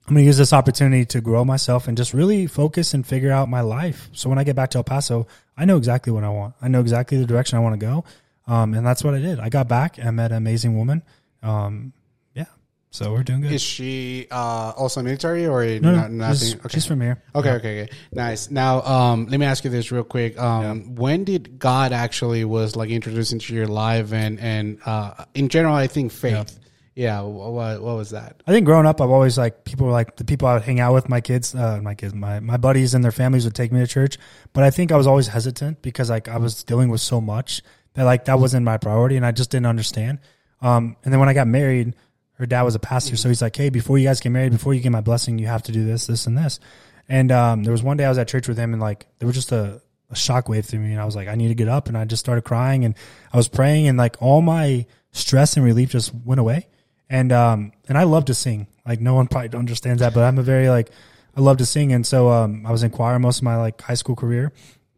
I'm going to use this opportunity to grow myself and just really focus and figure out my life. So when I get back to El Paso, I know exactly what I want. I know exactly the direction I want to go. Um, and that's what I did. I got back and met an amazing woman. Um, yeah. So we're doing good. Is she uh, also military or no, not, no, she's, nothing? she's from here. Okay, okay, okay. Nice. Now, um, let me ask you this real quick. Um, when did God actually was like introduced into your life and and uh, in general, I think faith. Yeah. what what was that? I think growing up, I've always like people were like the people I would hang out with, my kids, uh, my kids, my my buddies and their families would take me to church. But I think I was always hesitant because like I was dealing with so much that like that wasn't my priority, and I just didn't understand. Um, and then when I got married, her dad was a pastor, so he's like, "Hey, before you guys get married, before you get my blessing, you have to do this, this, and this." And um, there was one day I was at church with him, and like there was just a a shockwave through me, and I was like, "I need to get up," and I just started crying, and I was praying, and like all my stress and relief just went away and um and I love to sing. Like no one probably understands that, but I'm a very like I love to sing, and so um I was in choir most of my like high school career,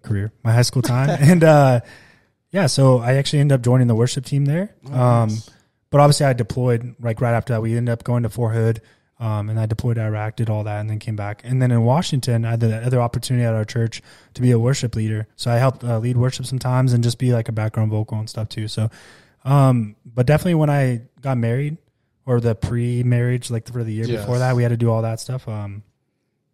career my high school time, and uh yeah, so I actually ended up joining the worship team there. um, but obviously I deployed like right after that. We ended up going to Fort Hood. Um, and I deployed to Iraq, did all that, and then came back. And then in Washington, I had the other opportunity at our church to be a worship leader. So I helped uh, lead worship sometimes and just be like a background vocal and stuff too. So, um, but definitely when I got married, or the pre-marriage, like for the year Yes. before that, we had to do all that stuff. Um,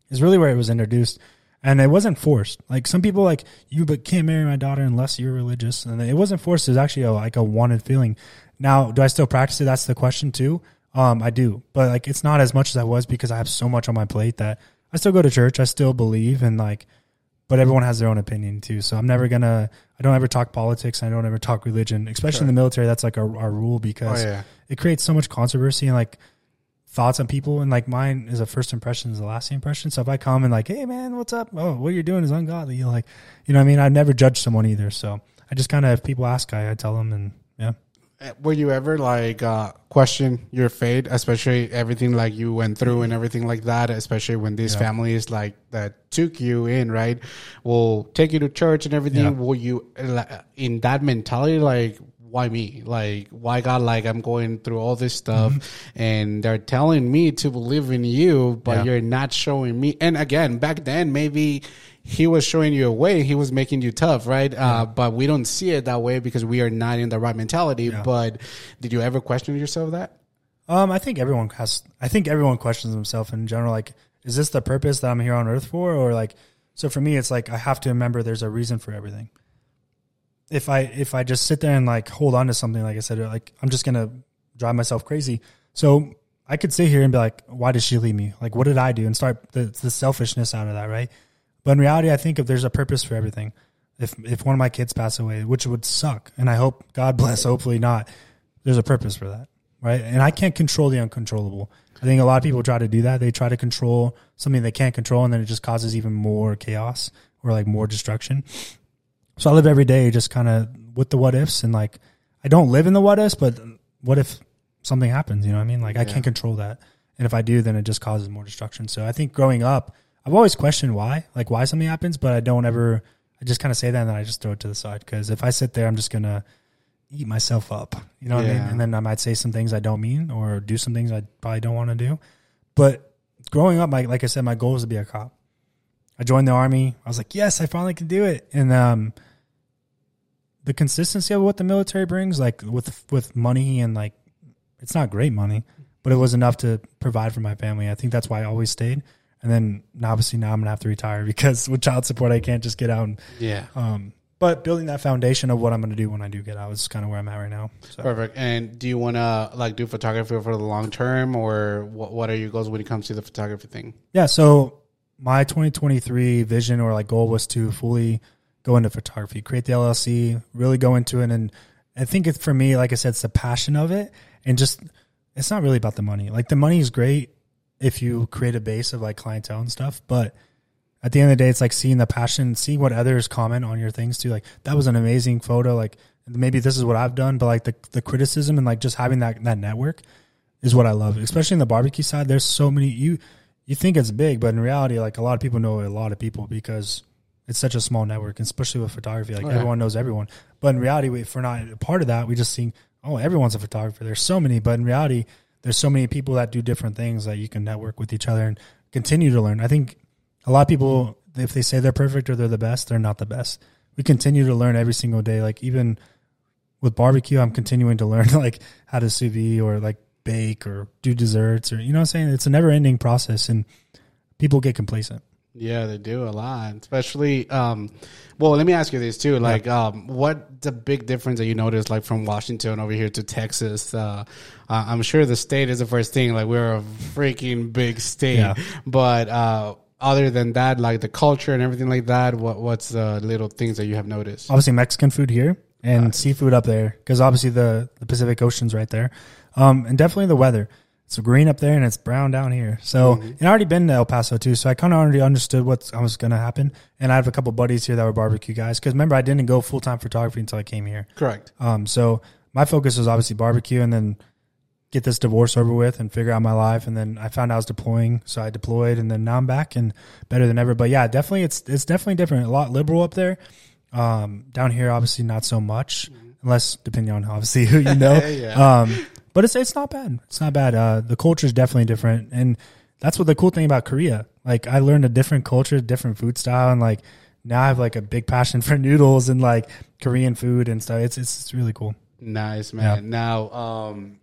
is really where it was introduced, and it wasn't forced. Like some people, like you, but can't marry my daughter unless you're religious, and it wasn't forced. It was actually a, like a wanted feeling. Now, do I still practice it? That's the question too. Um, I do, but like it's not as much as I was because I have so much on my plate that I still go to church. I still believe, and like, but everyone has their own opinion too. So I'm never gonna. I don't ever talk politics. I don't ever talk religion, especially in the military. That's like our, our rule Oh because yeah. it creates so much controversy and like thoughts on people and like mine is a first impression is a lasting impression so if i come and like hey man what's up oh what you're doing is ungodly you're like you know what i mean i never judge someone either so i just kind of if people ask i, I tell them and yeah Uh, Were you ever like uh, question your fate, especially everything like you went through and everything like that? Especially when these Yeah. families like that took you in, right? Will take you to church and everything. Yeah. Will you in that mentality like? Why me? Like, why God? Like, I'm going through all this stuff, and they're telling me to believe in you, but Yeah. you're not showing me. And again, back then, maybe he was showing you a way. He was making you tough, right? Uh, but we don't see it that way because we are not in the right mentality. But did you ever question yourself that? um i think everyone has i think everyone questions themselves in general like is this the purpose that i'm here on earth for or like so for me it's like i have to remember there's a reason for everything if I if I just sit there and like hold on to something, like I said, like I'm just gonna drive myself crazy. So I could sit here and be like, why did she leave me? Like, what did I do? And start the, the selfishness out of that, right? But in reality, I think if there's a purpose for everything, if if one of my kids pass away, which would suck, and I hope God bless, hopefully not, there's a purpose for that, right? And I can't control the uncontrollable. I think a lot of people try to do that. They try to control something they can't control, and then it just causes even more chaos or like more destruction. So I live every day just kind of with the what ifs and like I don't live in the what ifs, but what if something happens? You know what I mean? Like I Yeah. can't control that. And if I do, then it just causes more destruction. So I think growing up, I've always questioned why, like why something happens, but I don't ever, I just kind of say that and then I just throw it to the side. Cause if I sit there, I'm just going to eat myself up. You know what I mean? And then I might say some things I don't mean or do some things I probably don't want to do. But growing up, my, like I said, my goal was to be a cop. I joined the army. I was like, yes, I finally can do it. And um, the consistency of what the military brings, like with with money and like, it's not great money, but it was enough to provide for my family. I think that's why I always stayed. And then obviously now I'm gonna have to retire because with child support I can't just get out. And, Yeah. um, but building that foundation of what I'm gonna do when I do get out is kind of where I'm at right now. So. Perfect. And do you want to like do photography for the long term, or what? What are your goals when it comes to the photography thing? Yeah, so my 2023 vision or like goal was to fully go into photography, create the LLC, really go into it. And I think it's for me, like I said, it's the passion of it. And just, it's not really about the money. Like the money is great if you create a base of like clientele and stuff. But at the end of the day, it's like seeing the passion, seeing what others comment on your things too. Like that was an amazing photo. Like maybe this is what I've done, but like the, the criticism and like just having that, that network is what I love, especially in the barbecue side. There's so many, you, you think it's big, but in reality, like a lot of people know a lot of people because it's such a small network, especially with photography. Like Oh, yeah. everyone knows everyone. But in reality, if we're not a part of that, we just think, oh, everyone's a photographer. There's so many, but in reality, there's so many people that do different things that you can network with each other and continue to learn. I think a lot of people, if they say they're perfect or they're the best, they're not the best. We continue to learn every single day. Like even with barbecue, I'm continuing to learn like how to sous vide or like bake or do desserts or you know what I'm saying. It's a never ending process, and people get complacent. Yeah, they do a lot, especially. Um, well, let me ask you this too. Like, um, what the big difference that you noticed, like from Washington over here to Texas? Uh, uh, I'm sure the state is the first thing. Like, we're a freaking big state, Yeah. but uh, other than that, like the culture and everything like that, what what's the little things that you have noticed? Obviously, Mexican food here and seafood up there because obviously the the Pacific Ocean's right there, um, and definitely the weather. It's green up there and it's brown down here. So, and I already been to El Paso too, so I kind of already understood what was going to happen. And I have a couple buddies here that were barbecue guys because remember I didn't go full time photography until I came here. Correct. Um, so my focus was obviously barbecue and then get this divorce over with and figure out my life. And then I found out I was deploying, so I deployed, and then now I'm back and better than ever. But yeah, definitely it's it's definitely different. A lot liberal up there. Um, down here, obviously not so much, unless depending on obviously who you know. Yeah. Um, but it's it's not bad. It's not bad. Uh, the culture is definitely different, and that's what the cool thing about Korea. Like I learned a different culture, different food style, and like now I have like a big passion for noodles and like Korean food and stuff. It's it's, it's really cool. Nice man. Now, um,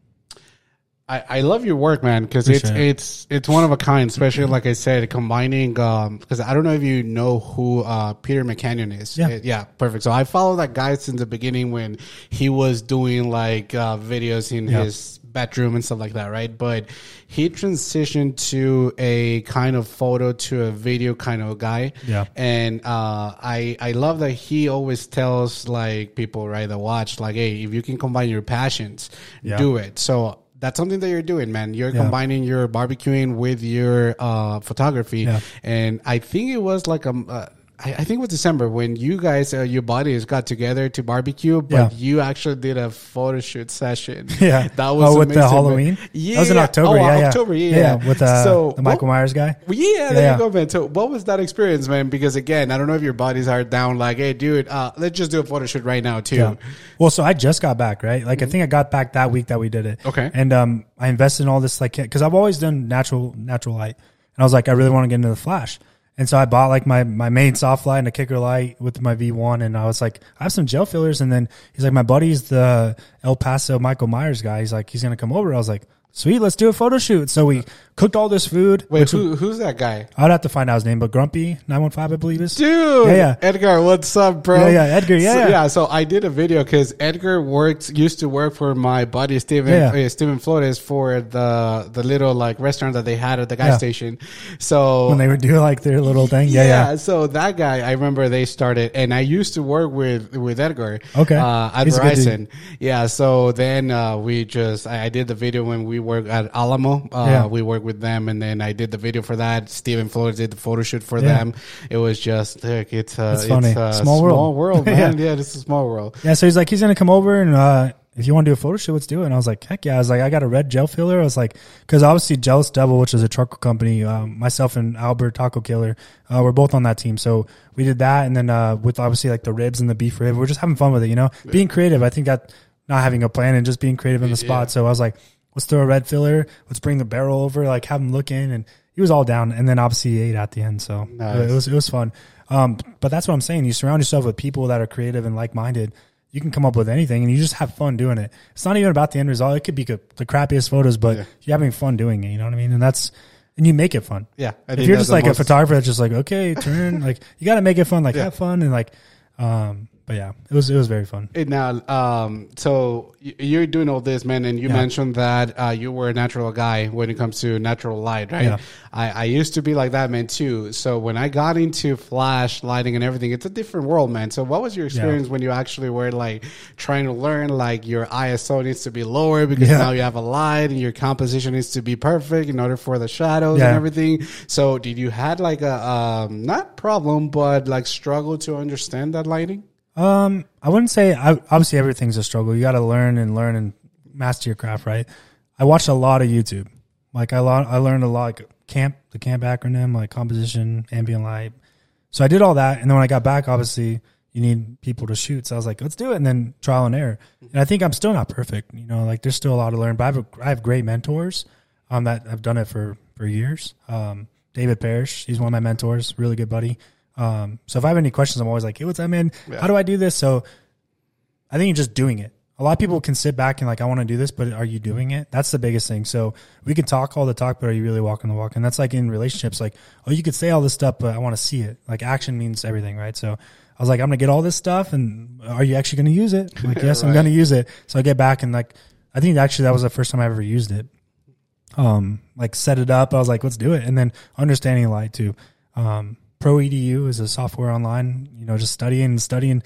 I, I love your work, man, because it's it. it's it's one of a kind. Especially like I said, combining. Because I don't know if you know who uh, Peter McKinnon is. Yeah. Uh, yeah, perfect. So I follow that guy since the beginning when he was doing like uh, videos in Yeah. his bedroom and stuff like that, right? But he transitioned to a kind of photo to a video kind of guy. Yeah. And uh, I I love that he always tells like people right that watch like, hey, if you can combine your passions, Yeah. do it. So that's something that you're doing, man. You're Yeah. combining your barbecuing with your uh, photography, Yeah. and I think it was like a. Uh, I I think it was December when you guys, uh, your buddies, got together to barbecue, but Yeah. you actually did a photo shoot session. Yeah. that was oh, with the amazing, man. Halloween. Yeah, that was in October. Oh, yeah, October. Yeah, yeah. with uh, so the Michael what- Myers guy. yeah, there you go, man. So, what was that experience, man? Because again, I don't know if your buddies are down. Like, hey, dude, uh, let's just do a photo shoot right now, too. Well, so I just got back, right? Like I think I got back that week that we did it. Okay. And um, I invested in all this like because I've always done natural natural light, and I was like, I really want to get into the flash. And so I bought like my my main soft light and a kicker light with my V1, and I was like, I have some gel fillers, and then he's like, my buddy's the El Paso Michael Myers guy. He's like, he's gonna come over. I was like, sweet, let's do a photo shoot. So we cooked all this food. Wait, who, who's that guy? I'd have to find out his name, but Grumpy nine one five, I believe is. Dude, Yeah, yeah. Edgar, what's up, bro? Yeah, yeah, Edgar, yeah, so, yeah. So I did a video because Edgar worked, used to work for my buddy Steven, Yeah, yeah. uh, Steven Flores for the the little like restaurant that they had at the gas station. So When they would do like their little thing, yeah, yeah. So that guy, I remember they started, and I used to work with with Edgar. Okay. Uh, at He's Verizon. Yeah. So then uh, we just, I, I did the video when we worked at Alamo. Uh, Yeah. We work with them, and then I did the video for that. Steven Flores did the photo shoot for Yeah. them. It was just, it's uh, That's funny. It's a Small small world. world, Yeah. man. yeah. this is a small world. Yeah, so he's like, he's gonna come over and uh, if you want to do a photo shoot, let's do it. And I was like, heck yeah! I was like, I got a red gel filler. I was like, because obviously Jealous Devil, which is a truck company, um, myself and Albert Taco Killer, uh, we're both on that team. So we did that, and then uh, with obviously like the ribs and the beef rib, we're just having fun with it. You know, being creative. I think that not having a plan and just being creative in the spot. So I was like, let's throw a red filler. Let's bring the barrel over. Like have him look in, and he was all down. And then obviously he ate at the end. So Nice. it was it was fun. Um, but that's what I'm saying. You surround yourself with people that are creative and like minded. You can come up with anything, and you just have fun doing it. It's not even about the end result. It could be the the crappiest photos, but Yeah. you're having fun doing it. You know what I mean? And that's and you make it fun. Yeah. I If you're just like a photographer that's just like, okay, turn, like you got to make it fun, like Yeah. have fun, and like, um, but yeah, it was it was very fun. It now, um, so you're doing all this, man, and you Yeah. mentioned that uh, you were a natural guy when it comes to natural light, right? Yeah. I, I used to be like that, man, too. So when I got into flash lighting and everything, it's a different world, man. So what was your experience when you actually were like trying to learn, like your ISO needs to be lower because Yeah. now you have a light and your composition needs to be perfect in order for the shadows and everything. So did you had like a um, not problem, but like struggle to understand that lighting? Um, I wouldn't say I, obviously everything's a struggle. You got to learn and learn and master your craft, right? I watched a lot of YouTube. Like I lo- I learned a lot like camp, the camp acronym, like composition, ambient light. So I did all that, and then when I got back, obviously you need people to shoot. So I was like, let's do it, and then trial and error. And I think I'm still not perfect. You know, like there's still a lot to learn. But I have a, I have great mentors, um, that I've done it for for years. Um, David Parrish, he's one of my mentors, really good buddy. Um, so if I have any questions, I'm always like, hey, what's up, man? How do I do this? So I think you're just doing it. A lot of people can sit back and like, I want to do this, but are you doing it? That's the biggest thing. So we can talk all the talk, but are you really walking the walk? And that's like in relationships, like, oh, you could say all this stuff, but I want to see it. Like action means everything, right? So I was like, I'm gonna get all this stuff, and are you actually gonna use it? I'm like, yes, I'm gonna use it. So I get back and like, I think actually that was the first time I ever used it. Um, like set it up. I was like, let's do it, and then understanding light too. Um, Pro EDU is a software online. You know, just studying and studying.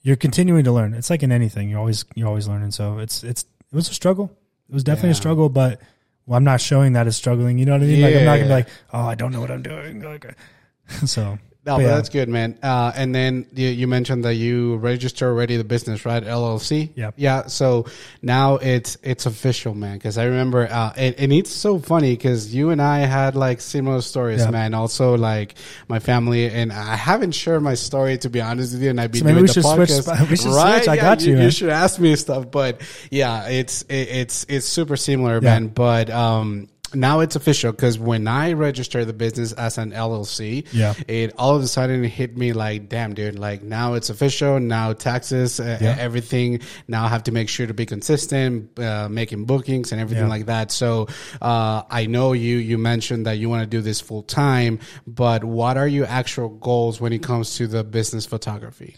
You're continuing to learn. It's like in anything. You're always you're always learning. So it's it's it was a struggle. It was definitely a struggle, but well, I'm not showing that as struggling. You know what I mean? Like I'm not gonna be like, oh, I don't know what I'm doing. Like, uh, so No, But but yeah. that's good, man. Uh, and then you, you mentioned that you register already the business, right? LLC. Yeah. Yeah. So now it's it's official, man. Because I remember, uh, and, and it's so funny because you and I had like similar stories, Yeah. man. Also, like my family, and I haven't shared my story to be honest with you. And I've been So doing we the should switch podcast, sp- we should right? switch. I Yeah, got you, You, man. should ask me stuff, but yeah, it's it, it's it's super similar, man. But um, now it's official because when I registered the business as an LLC, Yeah. it all of a sudden hit me like, damn, dude, like now it's official. Now taxes, uh, Yeah. everything. Now I have to make sure to be consistent, uh, making bookings and everything Yeah. like that. So, uh, I know you, you mentioned that you want to do this full time, but what are your actual goals when it comes to the business photography?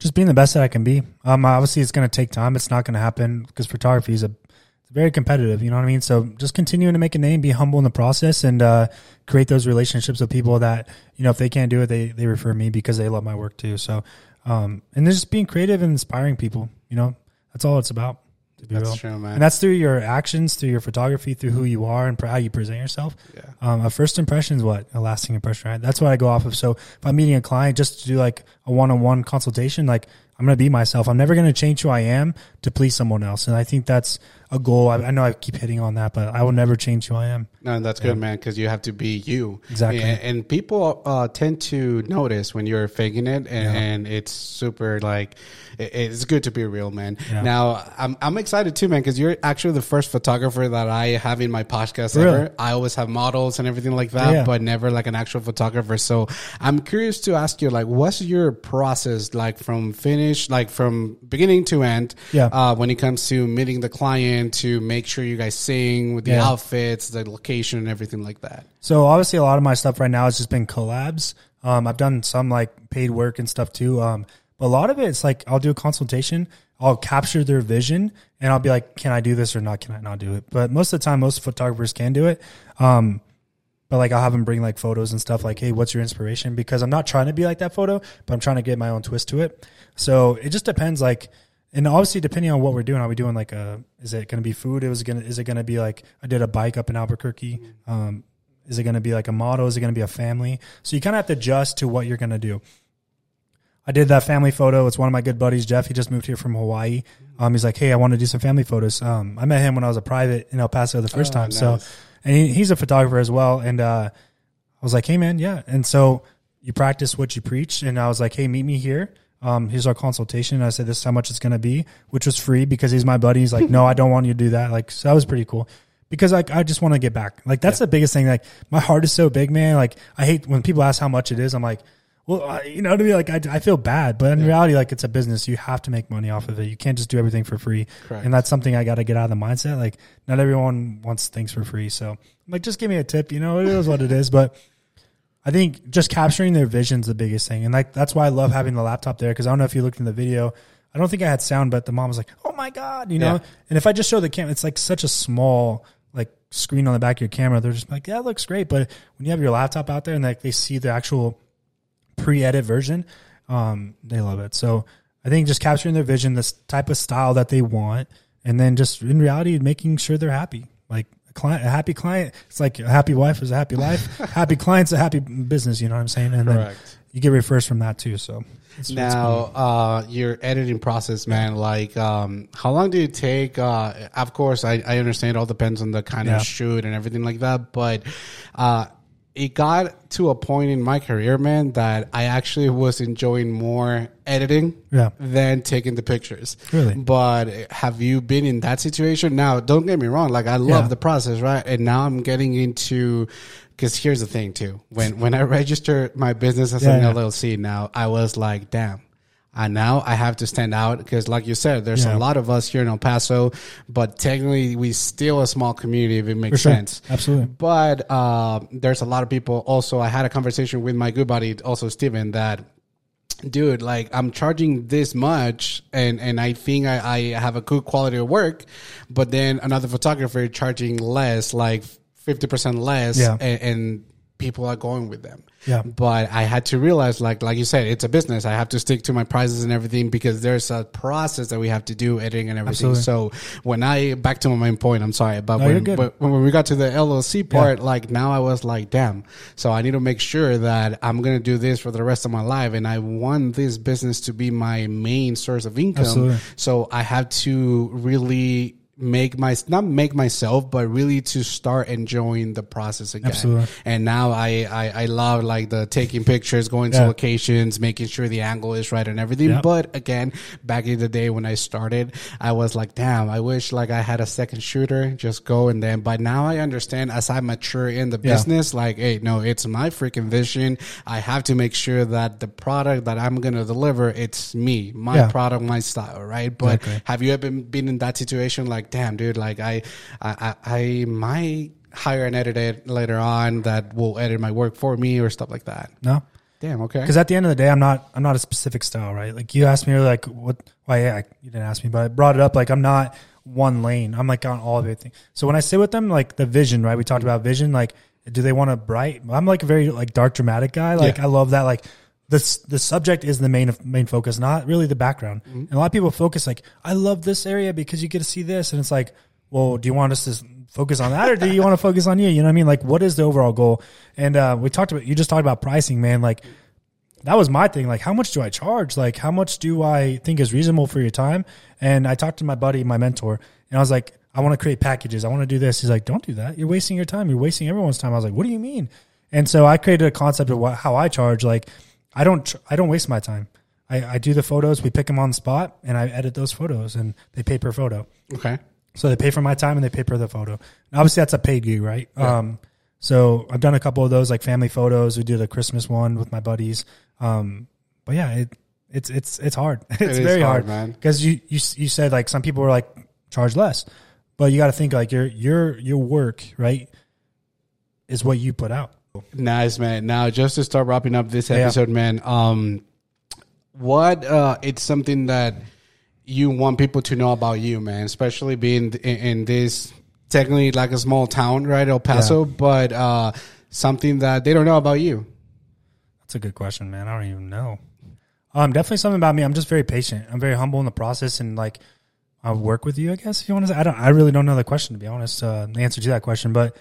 just being the best that I can be. Um, obviously, it's going to take time. It's not going to happen because photography is a it's very competitive. You know what I mean? So just continuing to make a name, be humble in the process, and uh, create those relationships with people that you know if they can't do it, they they refer me because they love my work too. So, um, and just being creative and inspiring people. You know, that's all it's about. To be That's real. true, man. And that's through your actions, through your photography, through who you are and how you present yourself. Yeah. Um, a first impression is what a lasting impression, right? That's what I go off of. So if I'm meeting a client just to do like a one-on-one consultation, like I'm going to be myself. I'm never going to change who I am to please someone else. And I think that's a goal. I, I know I keep hitting on that, but I will never change who I am. No, that's good, man, because you have to be you. Exactly. And, and people uh, tend to notice when you're faking it, and, and it's super like it, it's good to be real, man. Yeah. Now, I'm I'm excited too, man, because you're actually the first photographer that I have in my podcast Really? ever. I always have models and everything like that, Yeah. but never like an actual photographer. So I'm curious to ask you, like, what's your process like from finish, like from beginning to end? Yeah. Uh, when it comes to meeting the client to make sure you guys sing with the Yeah. outfits, the location, and everything like that. So obviously, a lot of my stuff right now has just been collabs. Um, I've done some like paid work and stuff too. Um, but a lot of it, it's like I'll do a consultation. I'll capture their vision, and I'll be like, "Can I do this or not? Can I not do it?" But most of the time, most photographers can do it. Um, but like I'll have them bring like photos and stuff like, "Hey, what's your inspiration?" Because I'm not trying to be like that photo, but I'm trying to get my own twist to it. So it just depends. Like, and obviously depending on what we're doing, are we doing like a? Is it going to be food? Is it going to? Is it going to be like I did a bike up in Albuquerque? Um, is it going to be like a model? Is it going to be a family? So you kind of have to adjust to what you're going to do. I did that family photo. It's one of my good buddies, Jeff. He just moved here from Hawaii. Um, he's like, hey, I want to do some family photos. Um, I met him when I was a private in El Paso the first Oh, time. So, nice. And he, he's a photographer as well. And uh, I was like, hey, man, yeah. And so you practice what you preach. And I was like, hey, meet me here. Um, here's our consultation. And I said, this is how much it's going to be, which was free because he's my buddy. He's like, no, I don't want you to do that. Like, so that was pretty cool because like I just want to get back. Like that's the biggest thing. Like my heart is so big, man. Like I hate when people ask how much it is. I'm like, well, I, you know, to be like, I, I feel bad, but in reality, like it's a business. You have to make money off of it. You can't just do everything for free. Correct. And that's something I got to get out of the mindset. Like not everyone wants things for free. So I'm like, just give me a tip. You know, it is what it is. But I think just capturing their vision is the biggest thing. And like, that's why I love mm-hmm. having the laptop there. Cause I don't know if you looked in the video. I don't think I had sound, but the mom was like, "Oh my god," you know. Yeah. And if I just show the camera, it's like such a small like screen on the back of your camera. They're just like, "Yeah, it looks great." But when you have your laptop out there and like they see the actual pre-edit version, um, they love it. So I think just capturing their vision, this type of style that they want, and then just in reality making sure they're happy. Like a client, a happy client, it's like a happy wife is a happy life. happy client's a happy business. You know what I'm saying? And then you get refers from that too. So it's, it's Now, uh, your editing process, man, like, um, how long do you take? Uh, of course, I, I understand it all depends on the kind Yeah. of shoot and everything like that, but, uh, it got to a point in my career, man, that I actually was enjoying more editing Yeah. than taking the pictures. Really? But have you been in that situation? Now, don't get me wrong. Like, I love Yeah. the process, right? And now I'm getting into, because here's the thing too. When when I registered my business as Yeah, an. LLC, now I was like, damn. And now I have to stand out because, like you said, there's Yeah. a lot of us here in El Paso, but technically we still a small community if it makes sure. sense. Absolutely. But uh, there's a lot of people. Also, I had a conversation with my good buddy, also Steven, that dude, like I'm charging this much, and and I think I, I have a good quality of work, but then another photographer charging less, like fifty percent less, Yeah. and, and people are going with them. Yeah. But I had to realize, like like you said, it's a business. I have to stick to my prices and everything because there's a process that we have to do, editing and everything. Absolutely. So when I back to my main point, I'm sorry, but No, when, but when we got to the LLC part, like now I was like, damn. So I need to make sure that I'm gonna do this for the rest of my life, and I want this business to be my main source of income. Absolutely. So I have to really make my not make myself but really to start enjoying the process again Absolutely. and now I, I i love like the taking pictures going to locations making sure the angle is right and everything Yeah. but again back in the day when i started i was like damn i wish like i had a second shooter just go and then but now i understand as i mature in the Yeah. business like hey no it's my freaking vision i have to make sure that the product that i'm gonna deliver it's me my Yeah. product my style right but have you ever been in that situation like damn dude like i i i, I might hire an editor later on that will edit my work for me or stuff like that No, damn okay because at the end of the day, I'm not I'm not a specific style, right? Like you asked me, like what? Why? yeah, you didn't ask me, but I brought it up. Like I'm not one lane. I'm like on all of everything. So when I sit with them, like the vision, right? We talked about vision. Like, do they want a bright? I'm like a very like dark dramatic guy. Like Yeah. I love that. Like the the subject is the main main focus, not really the background. And a lot of people focus like I love this area because you get to see this, and it's like, well, do you want us to focus on that, or do you want to focus on you? You know what I mean? Like, what is the overall goal? And uh, we talked about you just talked about pricing, man. Like that was my thing. Like, how much do I charge? Like, how much do I think is reasonable for your time? And I talked to my buddy, my mentor, and I was like, I want to create packages. I want to do this. He's like, don't do that. You're wasting your time. You're wasting everyone's time. I was like, what do you mean? And so I created a concept of what, how I charge. Like, I don't, I don't waste my time. I, I do the photos. We pick them on the spot, and I edit those photos, and they pay per photo. okay So they pay for my time and they pay for the photo. And obviously that's a paid gig, right? Um, so I've done a couple of those like family photos. We did a Christmas one with my buddies. Um, but yeah, it, it's, it's, it's hard. It's is very hard, man. Cause you, you, you said like some people were like charge less, but you got to think like your, your, your work, right? Is what you put out. Nice, man. Now, just to start wrapping up this Yeah. episode, man, um, what uh, it's something that you want people to know about you, man, especially being in, in this technically like a small town, right, El Paso, but uh, something that they don't know about you. That's a good question, man. I don't even know. Um, definitely something about me. I'm just very patient. I'm very humble in the process, and like I work with you. I guess if you want to. Say. I don't. I really don't know the question to be honest. Uh, the answer to that question, but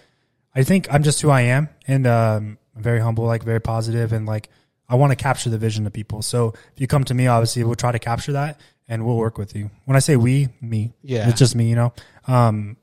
I think I'm just who I am, and um, I'm very humble, like very positive, and like I want to capture the vision of people. So if you come to me, obviously we'll try to capture that, and we'll work with you. When I say we, me, Yeah. it's just me. You know. Um,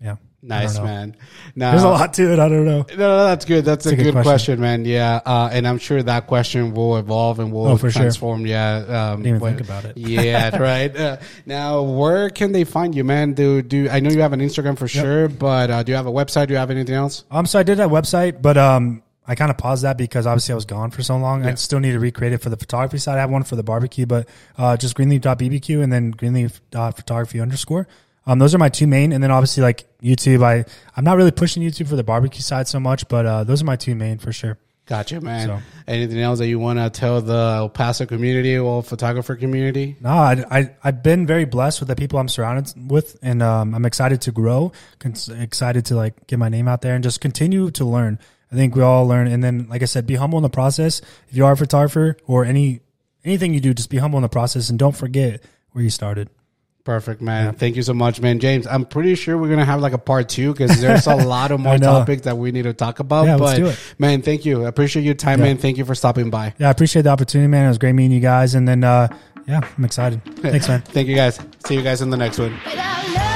yeah. Nice, man. Now, There's a lot to it. I don't know. No, no, that's good. That's a, a good, good question. question. man. Yeah, uh, and I'm sure that question will evolve and will Oh, for sure. transform. Yeah, um, Didn't even when- think about it. yeah, right. Uh, now, where can they find you, man? Do do I know you have an Instagram for sure, but uh, do you have a website? Do you have anything else? Um, so I did that website, but um, I kind of paused that because obviously I was gone for so long. I still need to recreate it for the photography side. I have one for the barbecue, but uh, just greenleaf.bbq and then greenleaf.photography underscore. Um, those are my two main, and then obviously like YouTube. I I'm not really pushing YouTube for the barbecue side so much, but uh, those are my two main for sure. Gotcha, man. So- Anything else that you want to tell the El Paso community or photographer community? No, I, I I've been very blessed with the people I'm surrounded with, and um, I'm excited to grow, cons- excited to like get my name out there and just continue to learn. I think we all learn, and then like I said, be humble in the process. If you are a photographer or any anything you do, just be humble in the process and don't forget where you started. Perfect, man. Thank you so much, man. James, I'm pretty sure we're gonna have like a part two because there's a lot of more I topics that we need to talk about. Yeah, but let's do it. man, thank you. I appreciate your time, Yeah. man. Thank you for stopping by. Yeah, I appreciate the opportunity, man. It was great meeting you guys, and then uh, yeah, I'm excited. Thanks, man. Thank you guys. See you guys in the next one. Without